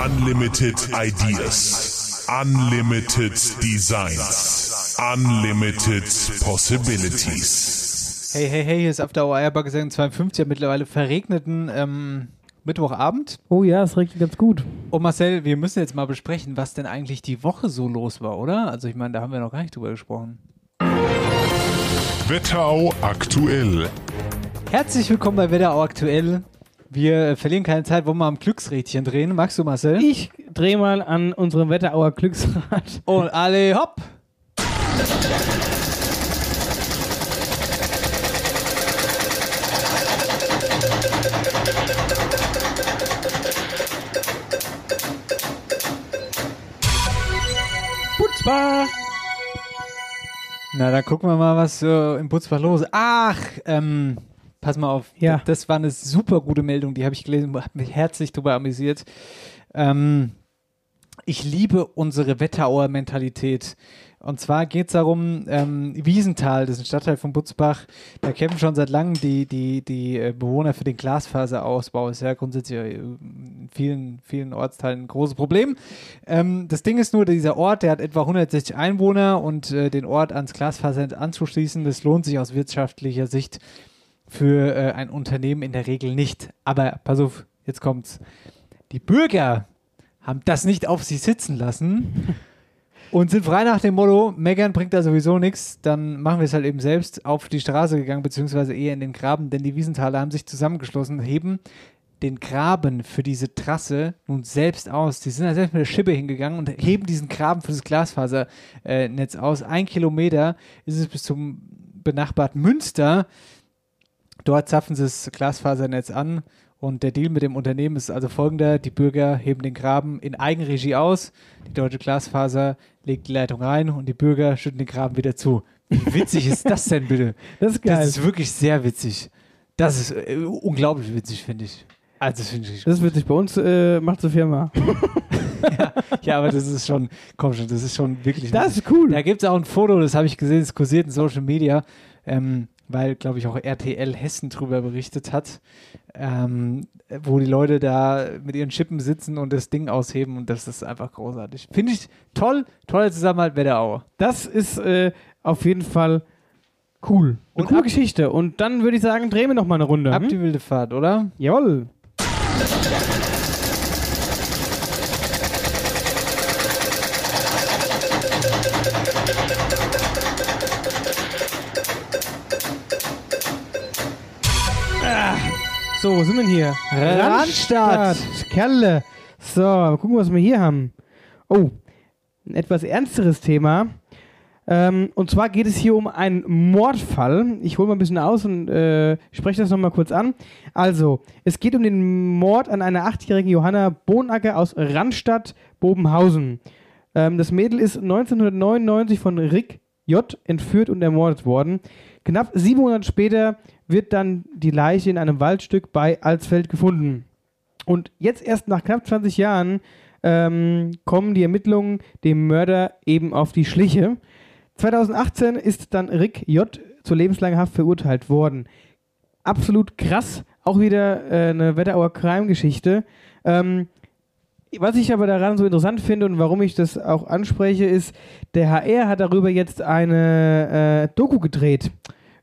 Unlimited Ideas. Unlimited Designs. Unlimited Possibilities. Hey, hey, hey, hier ist After Hour Eierbacke Sendung 52 am mittlerweile verregneten ähm, Mittwochabend. Oh ja, es regnet ganz gut. Und Marcel, wir müssen jetzt mal besprechen, was denn eigentlich die Woche so los war, oder? Also ich meine, da haben wir noch gar nicht drüber gesprochen. Wetterau aktuell. Herzlich willkommen bei Wetterau aktuell. Wir verlieren keine Zeit, wollen wir am Glücksrädchen drehen. Magst du, Marcel? Ich drehe mal an unserem Wetterauer Glücksrad. Und alle hopp! Na, dann gucken wir mal, was äh, im Putzbach los ist. Ach, ähm, pass mal auf. Ja. D- Das war eine super gute Meldung, die habe ich gelesen, habe mich herzlich drüber amüsiert. Ähm, ich liebe unsere Wetterauer Mentalität. Und zwar geht es darum, ähm, Wiesenthal, das ist ein Stadtteil von Butzbach, da kämpfen schon seit langem die, die, die äh, Bewohner für den Glasfaserausbau. Ist ja grundsätzlich äh, in vielen, vielen Ortsteilen ein großes Problem. Ähm, das Ding ist nur, dieser Ort, der hat etwa 160 Einwohner und äh, den Ort ans Glasfasernetz anzuschließen, das lohnt sich aus wirtschaftlicher Sicht für äh, ein Unternehmen in der Regel nicht. Aber pass auf, jetzt kommt's. Die Bürger haben das nicht auf sich sitzen lassen [LAUGHS] und sind frei nach dem Motto, meckern bringt da sowieso nichts, dann machen wir es halt eben selbst auf die Straße gegangen, beziehungsweise eher in den Graben, denn die Wiesenthaler haben sich zusammengeschlossen, heben den Graben für diese Trasse nun selbst aus. Die sind da selbst mit der Schippe hingegangen und heben diesen Graben für das Glasfasernetz aus. Ein Kilometer ist es bis zum benachbarten Münster. Dort zapfen sie das Glasfasernetz an und der Deal mit dem Unternehmen ist also folgender. Die Bürger heben den Graben in Eigenregie aus, die deutsche Glasfaser legt die Leitung rein und die Bürger schütten den Graben wieder zu. Wie witzig ist das denn bitte? Das ist geil. Das ist wirklich sehr witzig. Das ist äh, unglaublich witzig, finde ich. Also das finde ich. Das wird sich bei uns, äh, macht die Firma. [LAUGHS] [LAUGHS] ja, aber das ist schon, komm schon, das ist schon wirklich. Das ist cool. Da gibt es auch ein Foto, das habe ich gesehen, das kursiert in Social Media, ähm, weil, glaube ich, auch RTL Hessen drüber berichtet hat, ähm, wo die Leute da mit ihren Chippen sitzen und das Ding ausheben und das ist einfach großartig. Finde ich toll, toller Zusammenhalt Wetterau. Das ist äh, auf jeden Fall cool. Eine Und coole ab- Geschichte. Und dann würde ich sagen, drehen wir noch mal eine Runde. Ab hm? die wilde Fahrt, oder? Jawohl. So, wo sind wir denn hier? Randstadt. Kerle. So, mal gucken, was wir hier haben. Oh, ein etwas ernsteres Thema. Ähm, und zwar geht es hier um einen Mordfall. Ich hole mal ein bisschen aus und äh, spreche das nochmal kurz an. Also, es geht um den Mord an einer achtjährigen Johanna Bohnacker aus Randstadt, Bobenhausen. Ähm, das Mädel ist 1999 von Rick J. entführt und ermordet worden. Knapp sieben Monate später wird dann die Leiche in einem Waldstück bei Alsfeld gefunden. Und jetzt erst nach knapp 20 Jahren ähm, kommen die Ermittlungen dem Mörder eben auf die Schliche. 2018 ist dann Rick J. zur lebenslanger Haft verurteilt worden. Absolut krass. Auch wieder äh, eine Wetterauer Crime-Geschichte. Ähm, was ich aber daran so interessant finde und warum ich das auch anspreche, ist, der HR hat darüber jetzt eine äh, Doku gedreht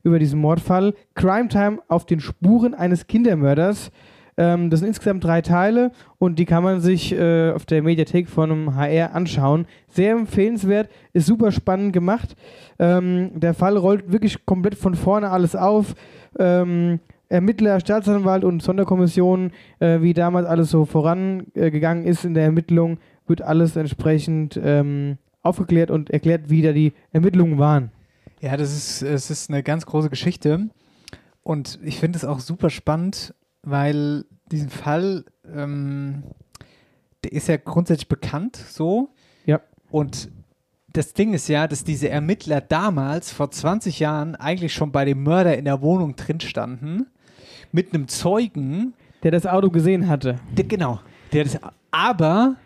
über diesen Mordfall. Crime Time auf den Spuren eines Kindermörders. Ähm, das sind insgesamt drei Teile und die kann man sich äh, auf der Mediathek von einem HR anschauen. Sehr empfehlenswert, ist super spannend gemacht. Ähm, der Fall rollt wirklich komplett von vorne alles auf. Ähm, Ermittler, Staatsanwalt und Sonderkommission, äh, wie damals alles so vorangegangen ist in der Ermittlung, wird alles entsprechend ähm, aufgeklärt und erklärt, wie da die Ermittlungen waren. Ja, das ist, es ist eine ganz große Geschichte. Und ich finde es auch super spannend, weil diesen Fall, ähm, der ist ja grundsätzlich bekannt so. Ja. Und das Ding ist ja, dass diese Ermittler damals, vor 20 Jahren, eigentlich schon bei dem Mörder in der Wohnung drin standen. Mit einem Zeugen. Der das Auto gesehen hatte. Der, genau. Der das, aber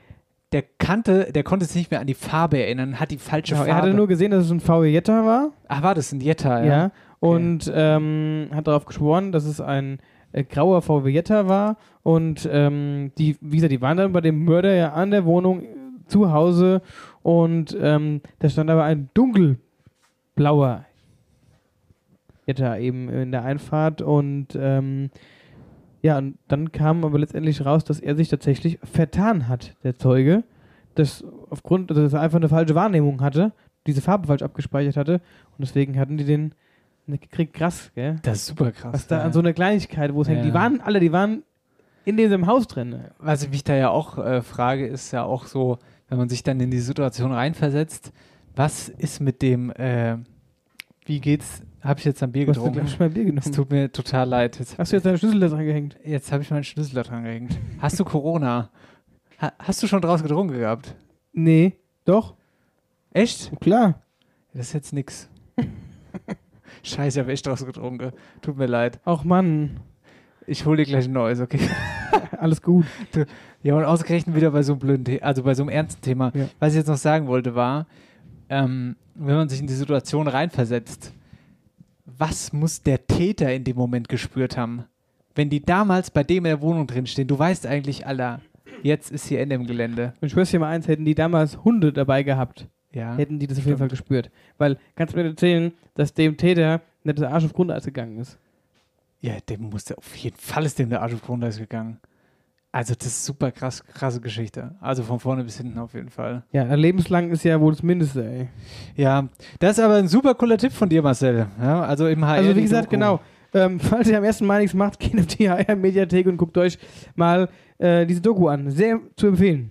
der kannte, der konnte sich nicht mehr an die Farbe erinnern, hat die falsche Genau, Farbe. er hatte nur gesehen, dass es ein VW Jetta war. Ach, war das ein Jetta, Ja. ja? Und ähm, hat darauf geschworen, dass es ein äh, grauer VW Jetta war. Und ähm, die, wie gesagt, die waren dann bei dem Mörder ja an der Wohnung äh, zu Hause. Und ähm, da stand aber ein dunkelblauer Jetta eben in der Einfahrt. Und ähm, ja, und dann kam aber letztendlich raus, dass er sich tatsächlich vertan hat, der Zeuge. Das aufgrund, also dass er einfach eine falsche Wahrnehmung hatte, diese Farbe falsch abgespeichert hatte. Und deswegen hatten die den nicht gekriegt. Krass, gell? Das ist super krass. Was da ja. an so einer Kleinigkeit, wo es hängt. Die Ja. waren alle, die waren in diesem Haus drin. Was ich mich da ja auch äh, frage, ist ja auch so, wenn man sich dann in die Situation reinversetzt, was ist mit dem, äh, wie geht's, habe ich jetzt ein Bier Du hast getrunken? gleich mal Bier genommen. Es tut mir total leid. Jetzt, Hast du jetzt deinen Schlüssel da dran gehängt? jetzt habe ich meinen Schlüssel da dran gehängt. Hast du Corona? Ha, hast du schon draus getrunken gehabt? Nee, doch, Echt? klar. Das ist jetzt nix. [LAUGHS] Scheiße, ich habe echt draus getrunken. Tut mir leid. Auch Mann, Ich hole dir gleich ein neues, okay? [LAUGHS] alles gut. Ja, und ausgerechnet wieder bei so einem blöden, The also bei so einem ernsten Thema. Ja. Was ich jetzt noch sagen wollte, war, ähm, wenn man sich in die Situation reinversetzt, was muss der Täter in dem Moment gespürt haben? Wenn die damals bei dem in der Wohnung drinstehen, du weißt eigentlich, Alter, jetzt ist hier Ende im Gelände. Und ich schwör's dir mal eins, hätten die damals Hunde dabei gehabt, Ja. hätten die das auf jeden Fall gespürt. Weil, kannst du mir erzählen, dass dem Täter nicht der Arsch auf Grundeis gegangen ist? Ja, dem musste auf jeden Fall ist dem der Arsch auf Grundeis gegangen. Also das ist super krass, krasse Geschichte. Also von vorne bis hinten auf jeden Fall. Ja, lebenslang ist ja wohl das Mindeste, ey. Ja, das ist aber ein super cooler Tipp von dir, Marcel. Ja, also im HR. Also wie gesagt, Doku. genau. Ähm, [LAUGHS] falls ihr am ersten Mal nichts macht, [LAUGHS] geht auf die HR-Mediathek und guckt euch mal äh, diese Doku an. Sehr zu empfehlen.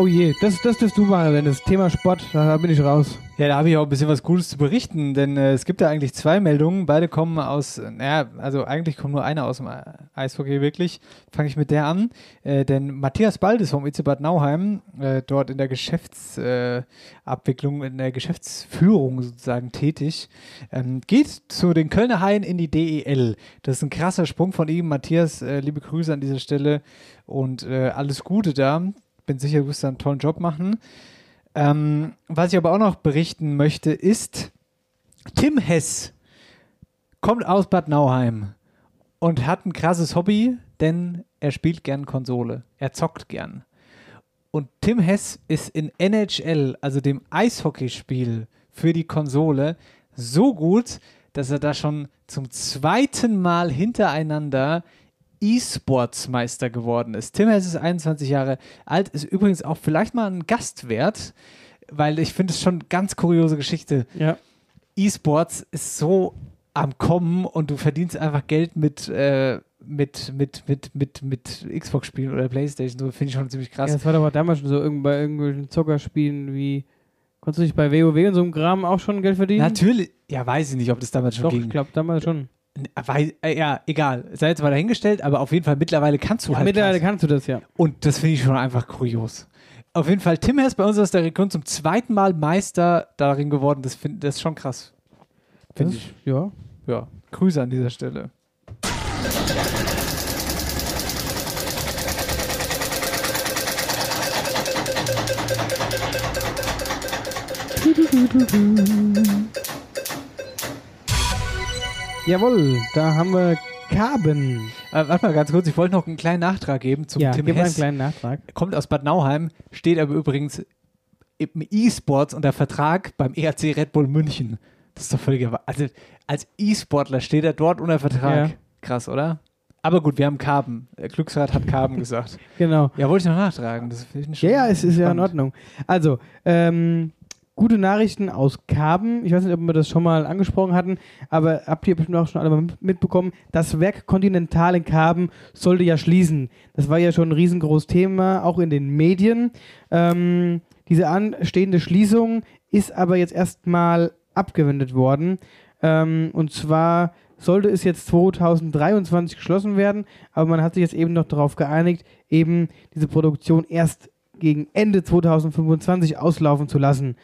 Oh je, das, das dürfst du machen, wenn das Thema Sport, da bin ich raus. Ja, da habe ich auch ein bisschen was Cooles zu berichten, denn äh, es gibt da eigentlich zwei Meldungen. Beide kommen aus, naja, also eigentlich kommt nur einer aus dem Eishockey wirklich. Fange ich mit der an. Äh, denn Matthias Baldes vom IC Bad Nauheim, äh, dort in der Geschäftsabwicklung, äh, in der Geschäftsführung sozusagen tätig, ähm, geht zu den Kölner Haien in die DEL. Das ist ein krasser Sprung von ihm. Matthias, äh, liebe Grüße an dieser Stelle und alles Gute da. Bin sicher, du wirst da einen tollen Job machen. Ähm, was ich aber auch noch berichten möchte, ist, Tim Hess kommt aus Bad Nauheim und hat ein krasses Hobby, denn er spielt gern Konsole. Er zockt gern. Und Tim Hess ist in NHL, also dem Eishockeyspiel für die Konsole, so gut, dass er da schon zum zweiten Mal hintereinander E-Sports-Meister geworden ist. Tim Hess ist 21 Jahre alt, ist übrigens auch vielleicht mal ein Gast wert, weil ich finde es schon eine ganz kuriose Geschichte. Ja. E-Sports ist so am Kommen und du verdienst einfach Geld mit, äh, mit, mit, mit, mit, mit Xbox-Spielen oder Playstation. So finde ich schon ziemlich krass. Ja, das war doch mal damals schon so bei irgendwelchen Zockerspielen wie. Konntest du nicht bei WoW und so einem Kram auch schon Geld verdienen? Natürlich, ja, weiß ich nicht, ob das damals schon Doch, ging. ich glaube damals schon. Weil, äh, ja, egal. Sei jetzt mal dahingestellt, aber auf jeden Fall mittlerweile kannst du Ja, halt. mittlerweile krass. kannst du das ja. Und das finde ich schon einfach kurios. Auf jeden Fall, Tim Hess bei uns aus der Region zum zweiten Mal Meister darin geworden. Das, find, das ist schon krass. Finde Das- ich. Ja. Ja, Grüße an dieser Stelle. Jawohl, da haben wir Carben. Äh, warte mal ganz kurz, ich wollte noch einen kleinen Nachtrag geben zum Ja, Tim gib mal einen Hess. kleinen Nachtrag. Kommt aus Bad Nauheim, steht aber übrigens im E-Sports unter Vertrag beim ERC Red Bull München. Das ist doch völlig. Also als E-Sportler steht er dort unter Vertrag. Ja. Krass, oder? Aber gut, wir haben Carben. Äh, Glücksrad hat Carben gesagt. [LAUGHS] Genau. Ja, wollte ich noch nachtragen. Ja, ja, es ist ja in. Ordnung. Also, ähm, gute Nachrichten aus Karben. Ich weiß nicht, ob wir das schon mal angesprochen hatten, aber habt ihr bestimmt auch schon alle mitbekommen, das Werk Continental in Karben sollte ja schließen. Das war ja schon ein riesengroßes Thema, auch in den Medien. Ähm, diese anstehende Schließung ist aber jetzt erstmal abgewendet worden. Ähm, und zwar sollte es jetzt 2023 geschlossen werden, aber man hat sich jetzt eben noch darauf geeinigt, eben diese Produktion erst gegen Ende 2025 auslaufen zu lassen.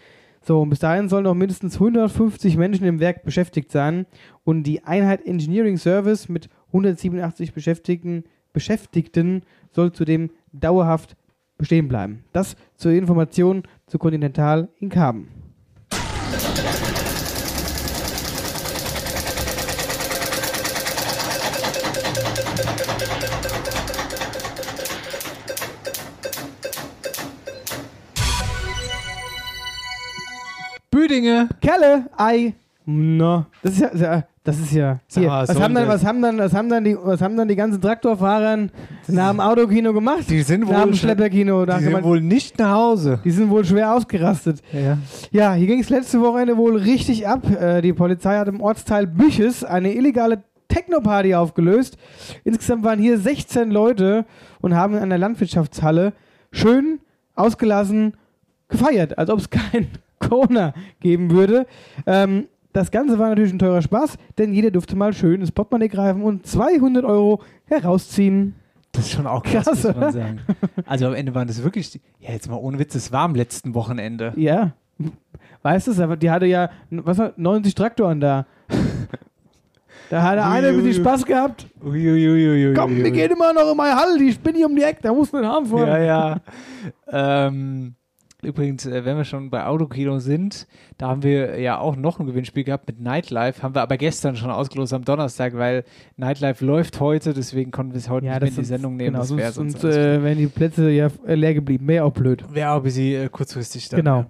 So, und bis dahin sollen noch mindestens 150 Menschen im Werk beschäftigt sein und die Einheit Engineering Service mit 187 Beschäftigten, Beschäftigten soll zudem dauerhaft bestehen bleiben. Das zur Information zu Continental in Karben. Büdinge. Kelle, Ei, no. Das ist ja, das ist ja. Hier, was, haben dann, was haben dann, was haben dann die, was haben dann die ganzen Traktorfahrer nach dem Autokino gemacht? Die sind nach wohl dem schon- Schlepperkino. Die sind wohl nicht nach Hause. Die sind wohl schwer ausgerastet. Ja. Ja, hier ging es letzte Wochenende wohl richtig ab. Äh, die Polizei hat im Ortsteil Büches eine illegale Techno-Party aufgelöst. Insgesamt waren hier 16 Leute und haben in einer Landwirtschaftshalle schön ausgelassen gefeiert, als ob es kein Corona geben würde. Ähm, das Ganze war natürlich ein teurer Spaß, denn jeder durfte mal schön ins Portemonnaie greifen und 200 Euro herausziehen. Das ist schon auch krass, Krass, muss man oder? sagen. Also am Ende waren das wirklich, die- ja jetzt mal ohne Witz, es war am letzten Wochenende. Ja. Weißt du, aber die hatte ja, was war, 90 Traktoren da. Da hat der eine ein bisschen Spaß gehabt. Uiuiuiui. Komm, wir gehen immer noch in meine Halle, ich bin hier um die Ecke, da muss man haben fahren. Ja, ja. ähm, übrigens, äh, wenn wir schon bei Autokino sind, da haben wir ja auch noch ein Gewinnspiel gehabt mit Nightlife. Haben wir aber gestern schon ausgelost am Donnerstag, weil Nightlife läuft heute, deswegen konnten wir es heute Ja, nicht mehr in die Sendung nehmen. Genau, das sonst, sonst sonst äh, wären die Plätze ja äh, leer geblieben. Wäre auch blöd. Wäre auch ein bisschen äh, kurzfristig dann. Genau.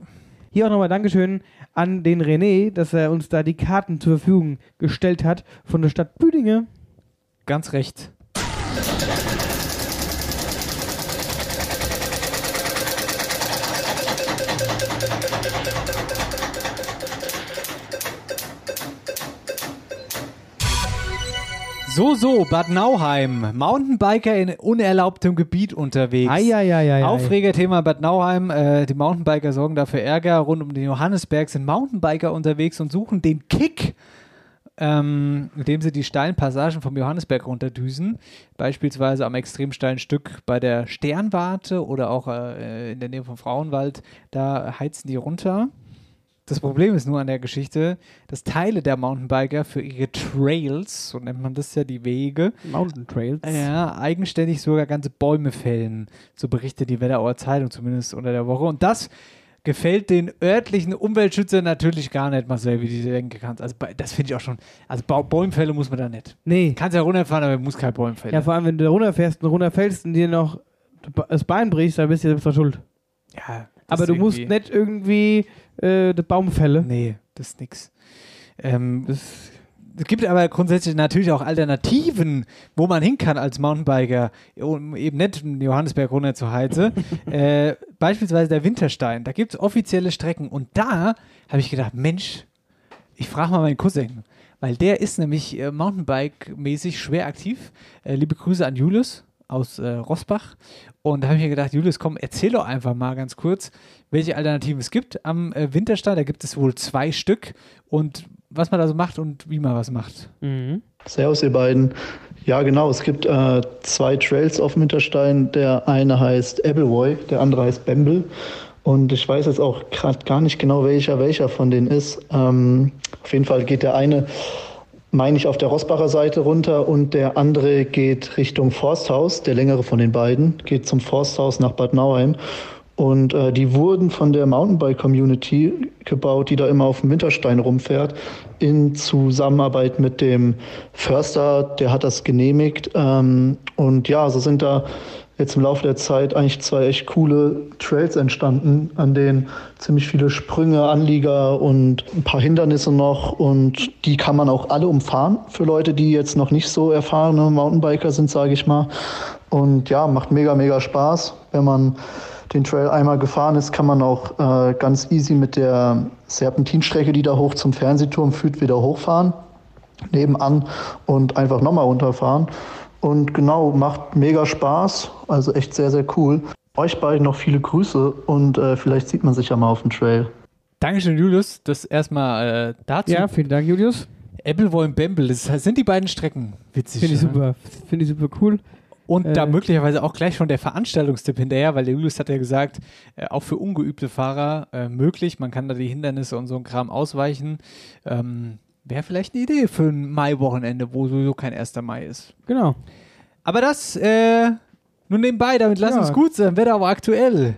Hier auch nochmal Dankeschön an den René, dass er uns da die Karten zur Verfügung gestellt hat von der Stadt Büdinge. Ganz recht. So, so, Bad Nauheim. Mountainbiker in unerlaubtem Gebiet unterwegs. Eieieiei. Aufregerthema Bad Nauheim. Äh, die Mountainbiker sorgen dafür Ärger. Rund um den Johannesberg sind Mountainbiker unterwegs und suchen den Kick, ähm, mit dem sie die steilen Passagen vom Johannesberg runterdüsen. Beispielsweise am extrem steilen Stück bei der Sternwarte oder auch äh, in der Nähe vom Frauenwald. Da heizen die runter. Das Problem ist nur an der Geschichte, dass Teile der Mountainbiker für ihre Trails, so nennt man das ja, die Wege, Mountain Trails. ja, eigenständig sogar ganze Bäume fällen. So berichtet die Wetterauer Zeitung zumindest unter der Woche. Und das gefällt den örtlichen Umweltschützern natürlich gar nicht, Marcel, wie du denken kannst. Also das finde ich auch schon. Also Ba- Bäumfälle muss man da nicht. Nee. Kannst ja runterfahren, aber muss kein Bäumfälle. Ja, vor allem, wenn du da runterfährst und runterfällst und dir noch das Bein brichst, dann bist du selbst schuld. Ja, Aber du musst nicht irgendwie äh, die Baumfälle. Nee, das ist nix. Ähm, es gibt aber grundsätzlich natürlich auch Alternativen, wo man hin kann als Mountainbiker, um eben nicht den Johannesberg runter zu heizen. [LAUGHS] äh, beispielsweise der Winterstein. Da gibt es offizielle Strecken. Und da habe ich gedacht, Mensch, ich frage mal meinen Cousin. Weil der ist nämlich äh, Mountainbike-mäßig schwer aktiv. Äh, liebe Grüße an Julius aus äh, Rosbach. Und da habe ich mir gedacht, Julius, komm, erzähl doch einfach mal ganz kurz, welche Alternativen es gibt am äh, Winterstein. Da gibt es wohl zwei Stück und was man da so macht und wie man was macht. Servus, ihr beiden. Ja, genau. Es gibt äh, zwei Trails auf dem Hinterstein. Der eine heißt Appleboy, der andere heißt Bamble. Und ich weiß jetzt auch gerade gar nicht genau, welcher welcher von denen ist. Ähm, auf jeden Fall geht der eine, meine ich, auf der Rosbacher Seite runter und der andere geht Richtung Forsthaus. Der längere von den beiden geht zum Forsthaus nach Bad Nauheim. Und äh, die wurden von der Mountainbike-Community gebaut, die da immer auf dem Winterstein rumfährt, in Zusammenarbeit mit dem Förster, der hat das genehmigt. Ähm, und ja, so sind da jetzt im Laufe der Zeit eigentlich zwei echt coole Trails entstanden, an denen ziemlich viele Sprünge, Anlieger und ein paar Hindernisse noch. Und die kann man auch alle umfahren für Leute, die jetzt noch nicht so erfahrene Mountainbiker sind, sage ich mal. Und ja, macht mega, mega Spaß. Wenn man den Trail einmal gefahren ist, kann man auch äh, ganz easy mit der Serpentinstrecke, die da hoch zum Fernsehturm führt, wieder hochfahren. Nebenan und einfach nochmal runterfahren. Und genau, macht mega Spaß. Also echt sehr, sehr cool. Euch beiden noch viele Grüße und äh, vielleicht sieht man sich ja mal auf dem Trail. Dankeschön, Julius. Das erstmal äh, dazu. Ja, vielen Dank, Julius. Appleboy und Bamble, das sind die beiden Strecken. Witzig. Finde ich ne? super. Finde ich super cool. Und da Äh, möglicherweise auch gleich schon der Veranstaltungstipp hinterher, weil der Julius hat ja gesagt, äh, auch für ungeübte Fahrer äh, möglich. Man kann da die Hindernisse und so ein Kram ausweichen. Ähm, Wäre vielleicht eine Idee für ein Mai-Wochenende, wo sowieso kein 1. Mai ist. Genau. Aber das äh, nur nebenbei, damit lass Ja. uns gut sein. Wetter aber aktuell.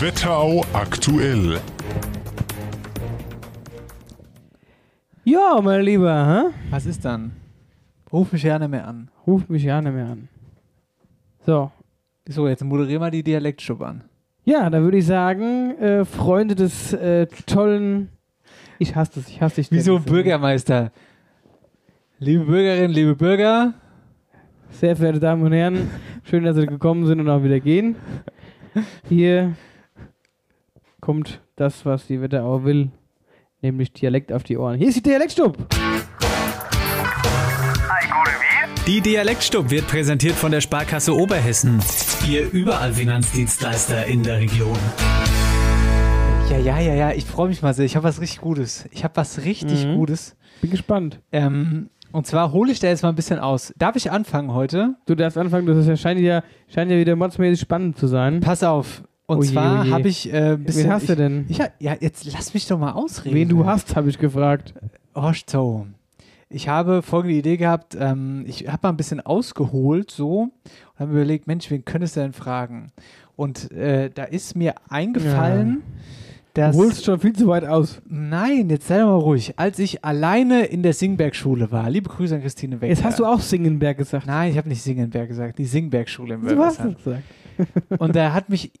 Wetterau aktuell. Ja, mein Lieber, hä? Was ist dann? Ruf mich gerne mehr an. Ruf mich ja nicht mehr an. So. So, jetzt moderier mal die Dialektstub an. Ja, da würde ich sagen, äh, Freunde des äh, tollen. Ich hasse das, ich hasse dich. Wie so ein Dennis. Bürgermeister. Liebe Bürgerinnen, liebe Bürger, Sehr verehrte Damen und Herren, schön, dass Sie gekommen sind und auch wieder gehen. Hier kommt das, was die Wetterau will, nämlich Dialekt auf die Ohren. Hier ist die Dialektstub. Die Dialektstub wird präsentiert von der Sparkasse Oberhessen. Ihr überall Finanzdienstleister in der Region. Ja, ja, ja, ja, ich freue mich mal sehr. Ich habe was richtig Gutes. Ich habe was richtig Mhm. Gutes. Bin gespannt. Ähm, und zwar hole ich da jetzt mal ein bisschen aus. Darf ich anfangen heute? Du darfst anfangen, das ja, scheint, ja, scheint ja wieder modsmäßig spannend zu sein. Pass auf. Und Oh zwar oh habe ich äh, ein bisschen. Wen hast ich, du denn? Ich, ha- ja, jetzt lass mich doch mal ausreden. Wen du hast, habe ich gefragt. So. Ich habe folgende Idee gehabt. Ähm, ich habe mal ein bisschen ausgeholt so und habe mir überlegt, Mensch, wen könntest du denn fragen? Und äh, da ist mir eingefallen, dass. Du holst schon viel zu weit aus. Nein, jetzt sei doch mal ruhig. Als ich alleine in der Singberg-Schule war, liebe Grüße an Christine Wecker. Jetzt hast du auch Singenberg gesagt. Nein, ich habe nicht Singenberg gesagt, die Singberg-Schule in Du hast es gesagt. [LAUGHS] Und da hat mich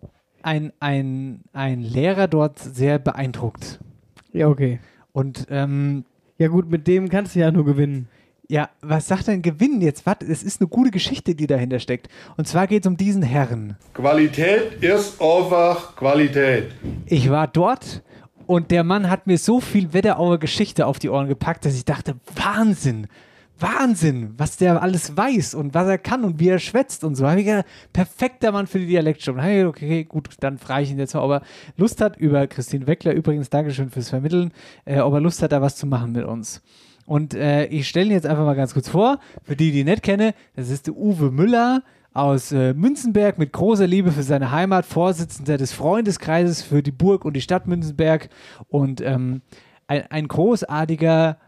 ein, ein, ein Lehrer dort sehr beeindruckt. Ja, okay. Und ähm, Ja gut, mit dem kannst du ja nur gewinnen. Ja, was sagt denn gewinnen jetzt? Was? Es ist eine gute Geschichte, die dahinter steckt. Und zwar geht es um diesen Herrn. Qualität ist einfach Qualität. Ich war dort und der Mann hat mir so viel Wetterauer Geschichte auf die Ohren gepackt, dass ich dachte, Wahnsinn, Wahnsinn, was der alles weiß und was er kann und wie er schwätzt und so. Da Hab ich gedacht, perfekter Mann für die Dialektstunde. Gedacht, Okay, gut, dann frage ich ihn jetzt mal, ob er Lust hat über Christine Weckler, übrigens Dankeschön fürs Vermitteln, äh, ob er Lust hat, da was zu machen mit uns. Und äh, ich stelle ihn jetzt einfach mal ganz kurz vor, für die, die ihn nicht kenne, das ist der Uwe Müller, aus äh, Münzenberg mit großer Liebe für seine Heimat, Vorsitzender des Freundeskreises für die Burg und die Stadt Münzenberg und ähm, ein, ein großartiger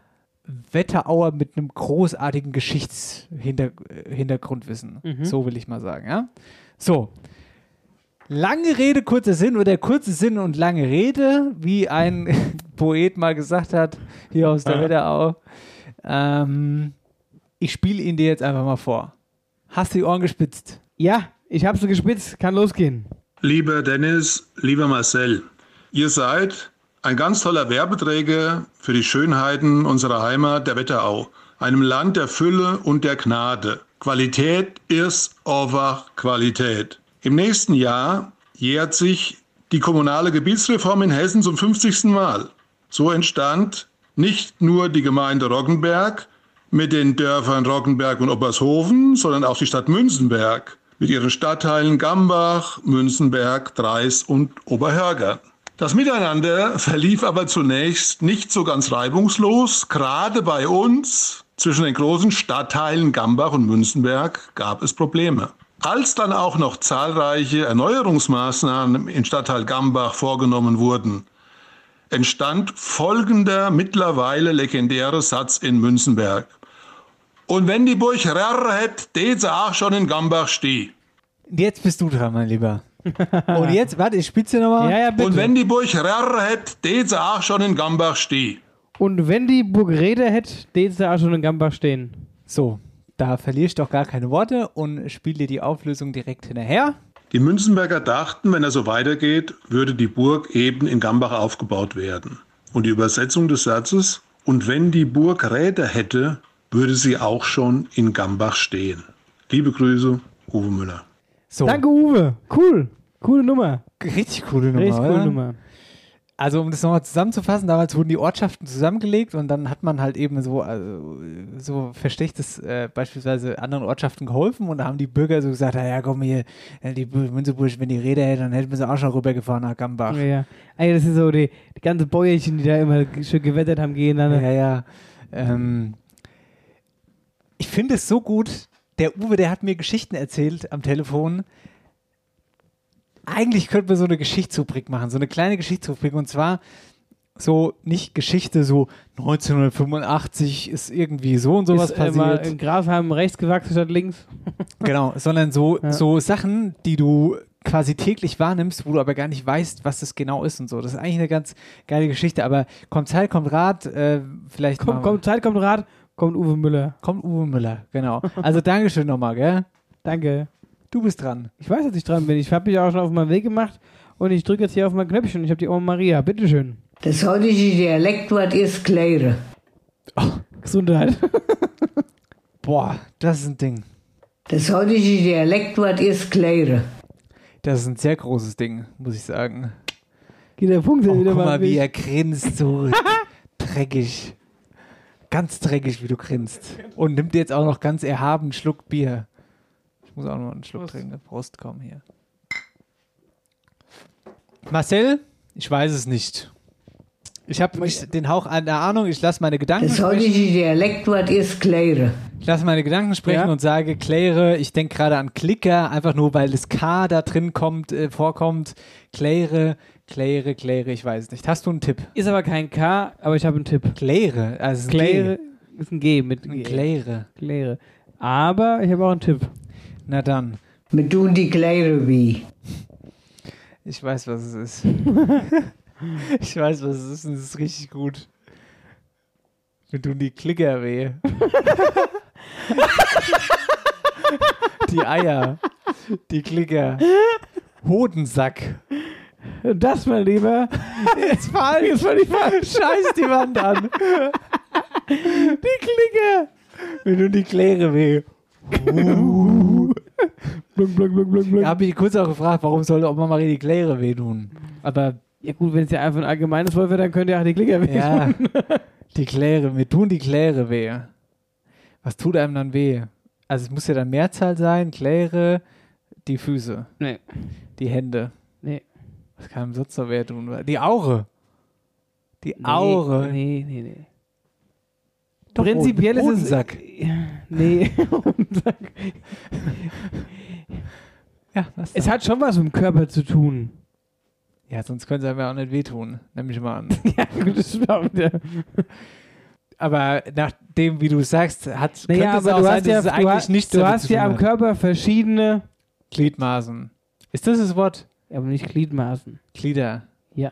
Wetterauer mit einem großartigen Geschichtshintergrundwissen. Mhm. So will ich mal sagen, ja. So. Lange Rede, kurzer Sinn oder kurze Sinn und lange Rede, wie ein Poet mal gesagt hat, hier aus der. Wetterau. Ähm, ich spiele ihn dir jetzt einfach mal vor. Hast du die Ohren gespitzt? Ja, ich habe sie gespitzt. Kann losgehen. Lieber Dennis, lieber Marcel, ihr seid ein ganz toller Werbeträger für die Schönheiten unserer Heimat, der Wetterau, einem Land der Fülle und der Gnade. Qualität ist einfach Qualität. Im nächsten Jahr jährt sich die kommunale Gebietsreform in Hessen zum 50. Mal. So entstand nicht nur die Gemeinde Roggenberg mit den Dörfern Roggenberg und Oppershofen, sondern auch die Stadt Münzenberg mit ihren Stadtteilen Gambach, Münzenberg, Dreis und Oberhörgern. Das Miteinander verlief aber zunächst nicht so ganz reibungslos. Gerade bei uns zwischen den großen Stadtteilen Gambach und Münzenberg gab es Probleme. Als dann auch noch zahlreiche Erneuerungsmaßnahmen im Stadtteil Gambach vorgenommen wurden, entstand folgender mittlerweile legendäre Satz in Münzenberg. Und wenn die Burg Rerr hätt, det auch schon in Gambach steh. Jetzt bist du dran, mein Lieber. Und jetzt, warte, ich spitze nochmal. Ja, ja, bitte. Und wenn die Burg Rerr hätt, det auch schon in Gambach steh. Und wenn die Burg Rede hätte, den sie auch schon in Gambach stehen. So, da verliere ich doch gar keine Worte und spiele dir die Auflösung direkt hinterher. Die Münzenberger dachten, wenn er so weitergeht, würde die Burg eben in Gambach aufgebaut werden. Und die Übersetzung des Satzes, und wenn die Burg Räder hätte, würde sie auch schon in Gambach stehen. Liebe Grüße, Uwe Müller. So, Danke, Uwe. Cool. Coole Nummer. richtig coole Nummer. Richtig coole oder? Nummer. Also um das nochmal zusammenzufassen, damals wurden die Ortschaften zusammengelegt und dann hat man halt eben so, also, so verstechtes äh, beispielsweise anderen Ortschaften geholfen und da haben die Bürger so gesagt, "Ah ja komm hier, äh, die Bu- Münzeburg, wenn die Rede hätte, dann hätten wir sie auch schon rübergefahren nach Gambach. Ja, ja. Ey, das sind so die, die ganzen Bäuerchen, die da immer schön gewettert haben gegeneinander. Ja, ja. Ähm, ich finde es so gut, der Uwe, der hat mir Geschichten erzählt am Telefon. Eigentlich könnte man so eine Geschichtsrubrik machen, so eine kleine Geschichtsrubrik und zwar so nicht Geschichte, so 1985 ist irgendwie so und sowas ist, äh, passiert. in Grafheim rechts gewachsen statt links. [LAUGHS] Genau, sondern so, Ja. so Sachen, die du quasi täglich wahrnimmst, wo du aber gar nicht weißt, was das genau ist und so. Das ist eigentlich eine ganz geile Geschichte, aber kommt Zeit, kommt Rat, äh, vielleicht wir- kommt Zeit, kommt Rat, kommt Uwe Müller. kommt Uwe Müller, genau. Also Dankeschön nochmal, gell? Danke. Du bist dran. Ich weiß, dass ich dran bin. Ich habe mich auch schon auf meinen Weg gemacht und ich drücke jetzt hier auf mein Knöpfchen. Ich habe die Oma Maria. Bitteschön. Das heutige Dialektwort ist Kläre. Gesundheit. [LAUGHS] Boah, das ist ein Ding. Das heutige Dialektwort ist Kläre. Das ist ein sehr großes Ding, muss ich sagen. Geht der Punkt Oh, wieder guck mal, wie er grinst, so [LAUGHS] dreckig. Ganz dreckig, wie du grinst. Und nimmt jetzt auch noch ganz erhaben einen Schluck Bier. Ich muss auch noch einen Schluck trinken. Prost, komm hier. Marcel, ich weiß es nicht. Ich habe den Hauch einer Ahnung, ich lasse meine Gedanken Das sprechen. heutige Dialektwort ist Kläre. Ich lasse meine Gedanken sprechen Ja. und sage, kläre, ich denke gerade an Klicker, einfach nur weil das K da drin kommt, äh, vorkommt. Kläre, kläre, kläre, ich weiß es nicht. Hast du einen Tipp? Ist aber kein K, aber ich habe einen Tipp. Kläre, also ein Kläre ist ein G mit Ein G. Kläre. Kläre. Aber ich habe auch einen Tipp. Na dann, Wir tun die Kläre wie. ich weiß, was es ist. [LAUGHS] ich weiß, was es ist und es ist richtig gut. Mir tun die Klicker weh. [LAUGHS] die Eier. Die Klicker. Hodensack. Das, mein Lieber, Jetzt falsch. Jetzt völlig falsch. Scheiß die Wand an. die Klinge. Mir tun die Kläre weh. [LAUGHS] Blunk, blunk, blunk, blunk, blunk. Da habe ich kurz auch gefragt, warum soll Oma Marie die Kläre wehtun? Aber Ja gut, wenn es ja einfach ein allgemeines Wort wäre, dann könnt ihr auch die Klinger weg. ja, [LAUGHS] die Kläre, mir tun die Kläre weh. Was tut einem dann weh? Also es muss ja dann Mehrzahl sein, Kläre, die Füße, Nee. die Hände. Nee. Was kann einem sonst noch weh tun? Die Aure. Die Aure. Nee, nee, nee. Doch, Prinzipiell ist es. Hodensack. [LAUGHS] Nee, [LAUGHS] Hodensack. Ja, was Es hat schon was mit dem Körper zu tun. ja, sonst können sie einem ja auch nicht wehtun. Nehme ich mal an. [LAUGHS] ja, gut, das stimmt auch wieder. Aber nach dem, wie du sagst, hat Naja, könnte es aber auch du sein, hast ja, dass es du eigentlich hast, nichts du hast ja am. Körper verschiedene, Gliedmaßen. Ist das das Wort? aber nicht Gliedmaßen. Glieder. Ja.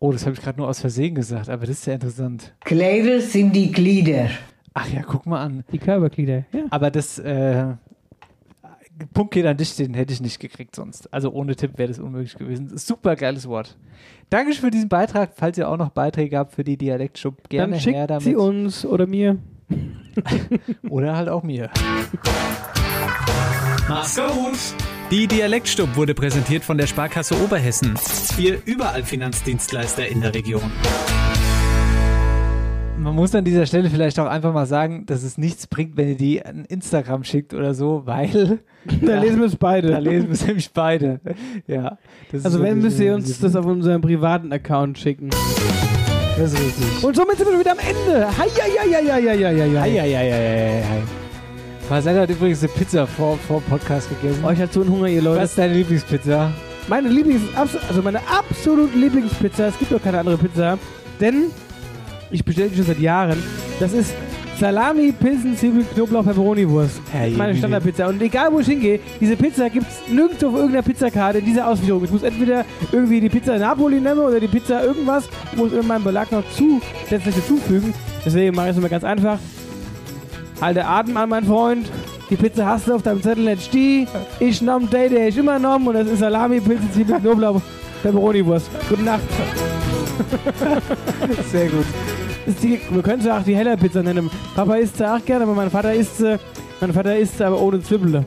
Oh, das habe ich gerade nur aus Versehen gesagt, aber das ist ja interessant. Kläre sind die Glieder. Ach ja, guck mal an. Die Körperglieder, ja. Aber das äh, Punkt geht an dich, den hätte ich nicht gekriegt sonst. Also ohne Tipp wäre das unmöglich gewesen. Super geiles Wort. Dankeschön für diesen Beitrag. Falls ihr auch noch Beiträge habt für die Dialektschub, gerne Dann her schickt damit. sie uns oder mir. [LAUGHS] Oder halt auch mir. Mach's gut! Die Dialektstub wurde präsentiert von der Sparkasse Oberhessen. Ihr überall Finanzdienstleister in der Region. Man muss an dieser Stelle vielleicht auch einfach mal sagen, dass es nichts bringt, wenn ihr die an Instagram schickt oder so, weil [LAUGHS] Da Ja. lesen wir es beide. da lesen wir es nämlich beide. Ja. also wenn, müsst ihr uns das auf unseren privaten Account schicken. Das ist richtig. Und somit sind wir wieder am Ende. Eieieiei. Marcel hat übrigens eine Pizza vor, vor Podcast gegessen. Euch hat so einen Hunger, ihr Leute. Was ist deine Lieblingspizza? Meine Lieblings, also meine absolut Lieblingspizza, es gibt doch keine andere Pizza, denn ich bestelle die schon seit Jahren. Das ist Salami, Pilzen, Zwiebel, Knoblauch, Pepperoni-Wurst. Meine Standardpizza. Und egal, wo ich hingehe, diese Pizza gibt es nirgendwo auf irgendeiner Pizzakarte in dieser Ausführung. Ich muss entweder irgendwie die Pizza Napoli nehmen oder die Pizza irgendwas, muss in meinem Belag noch zusätzlich hinzufügen. Deswegen mache ich es immer ganz einfach. Halte Atem an, mein Freund. Die Pizza hast du auf deinem Zettel nicht die. Ich nahm die, der ich immer genommen. Und das ist Salami, Pilzen, Zwiebel, Knoblauch, Pepperoni-Wurst. Gute Nacht. Sehr gut. Die, wir können sie auch die heller Pizza nennen. Papa isst sie auch gerne, aber mein Vater isst sie, mein Vater isst sie aber ohne Zwiebeln.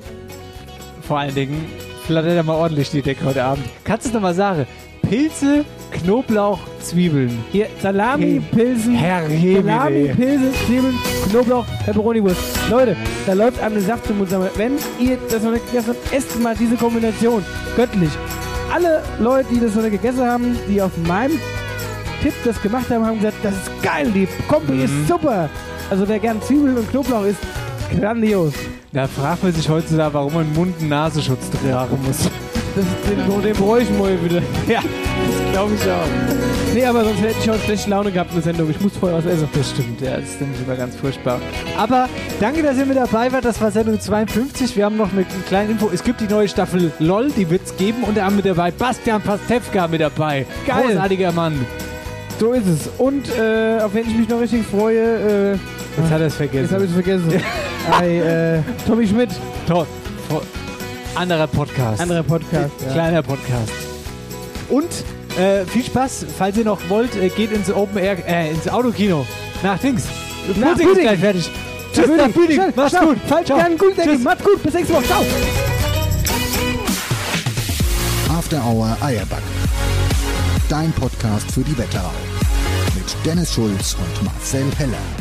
Vor allen Dingen flattert er mal ordentlich die Decke heute Abend. Kannst du es nochmal sagen? Pilze, Knoblauch, Zwiebeln. Hier, Salami, Pilzen, Herr Salami. Pilze, Zwiebeln, Knoblauch, Pepperoni-Wurst. Leute, da läuft einem der Saft zum Mund. Wenn ihr das noch nicht gegessen habt, esst mal diese Kombination. Göttlich. Alle Leute, die das noch nicht gegessen haben, die auf meinem Tipp das gemacht haben, haben gesagt, das ist geil, die Kombi Mhm. ist super. Also wer gern Zwiebeln und Knoblauch isst, grandios. Da fragt man sich heutzutage, warum man Mund- und Nasenschutz tragen muss. Das, den, den bräuchte ich mal wieder. Ja, das glaube ich auch. Nee, aber sonst hätte ich heute schlechte Laune gehabt in der Sendung. Ich muss vorher was essen. Das stimmt, ja, das ist nämlich immer ganz furchtbar. Aber danke, dass ihr mit dabei wart. Das war Sendung 52. Wir haben noch eine kleine Info. Es gibt die neue Staffel LOL, die wird es geben. Und da haben mit dabei Bastian Pastewka mit dabei. Geil. Großartiger Mann. So ist es. Und äh, auf wen ich mich noch richtig freue, äh, Jetzt hat er es vergessen. jetzt habe ich es vergessen. [LAUGHS] Ei, äh, Tommy Schmidt, Toll. Toll. Anderer Podcast. anderer Podcast. Ja. Kleiner Podcast. Und äh, viel Spaß, falls ihr noch wollt, äh, geht ins Open Air, äh, ins Autokino. Nach Dings. Nach Pudding ist gleich fertig. Tschüss, nach. Schnell, Mach's gut. Falsch, Ciao. gern, gut, denke Tschüss. ich. Macht's gut. Bis nächste Woche. Ciao. After Hour Eierback. Dein Podcast für die Wetterau. Dennis Schulz und Marcel Heller.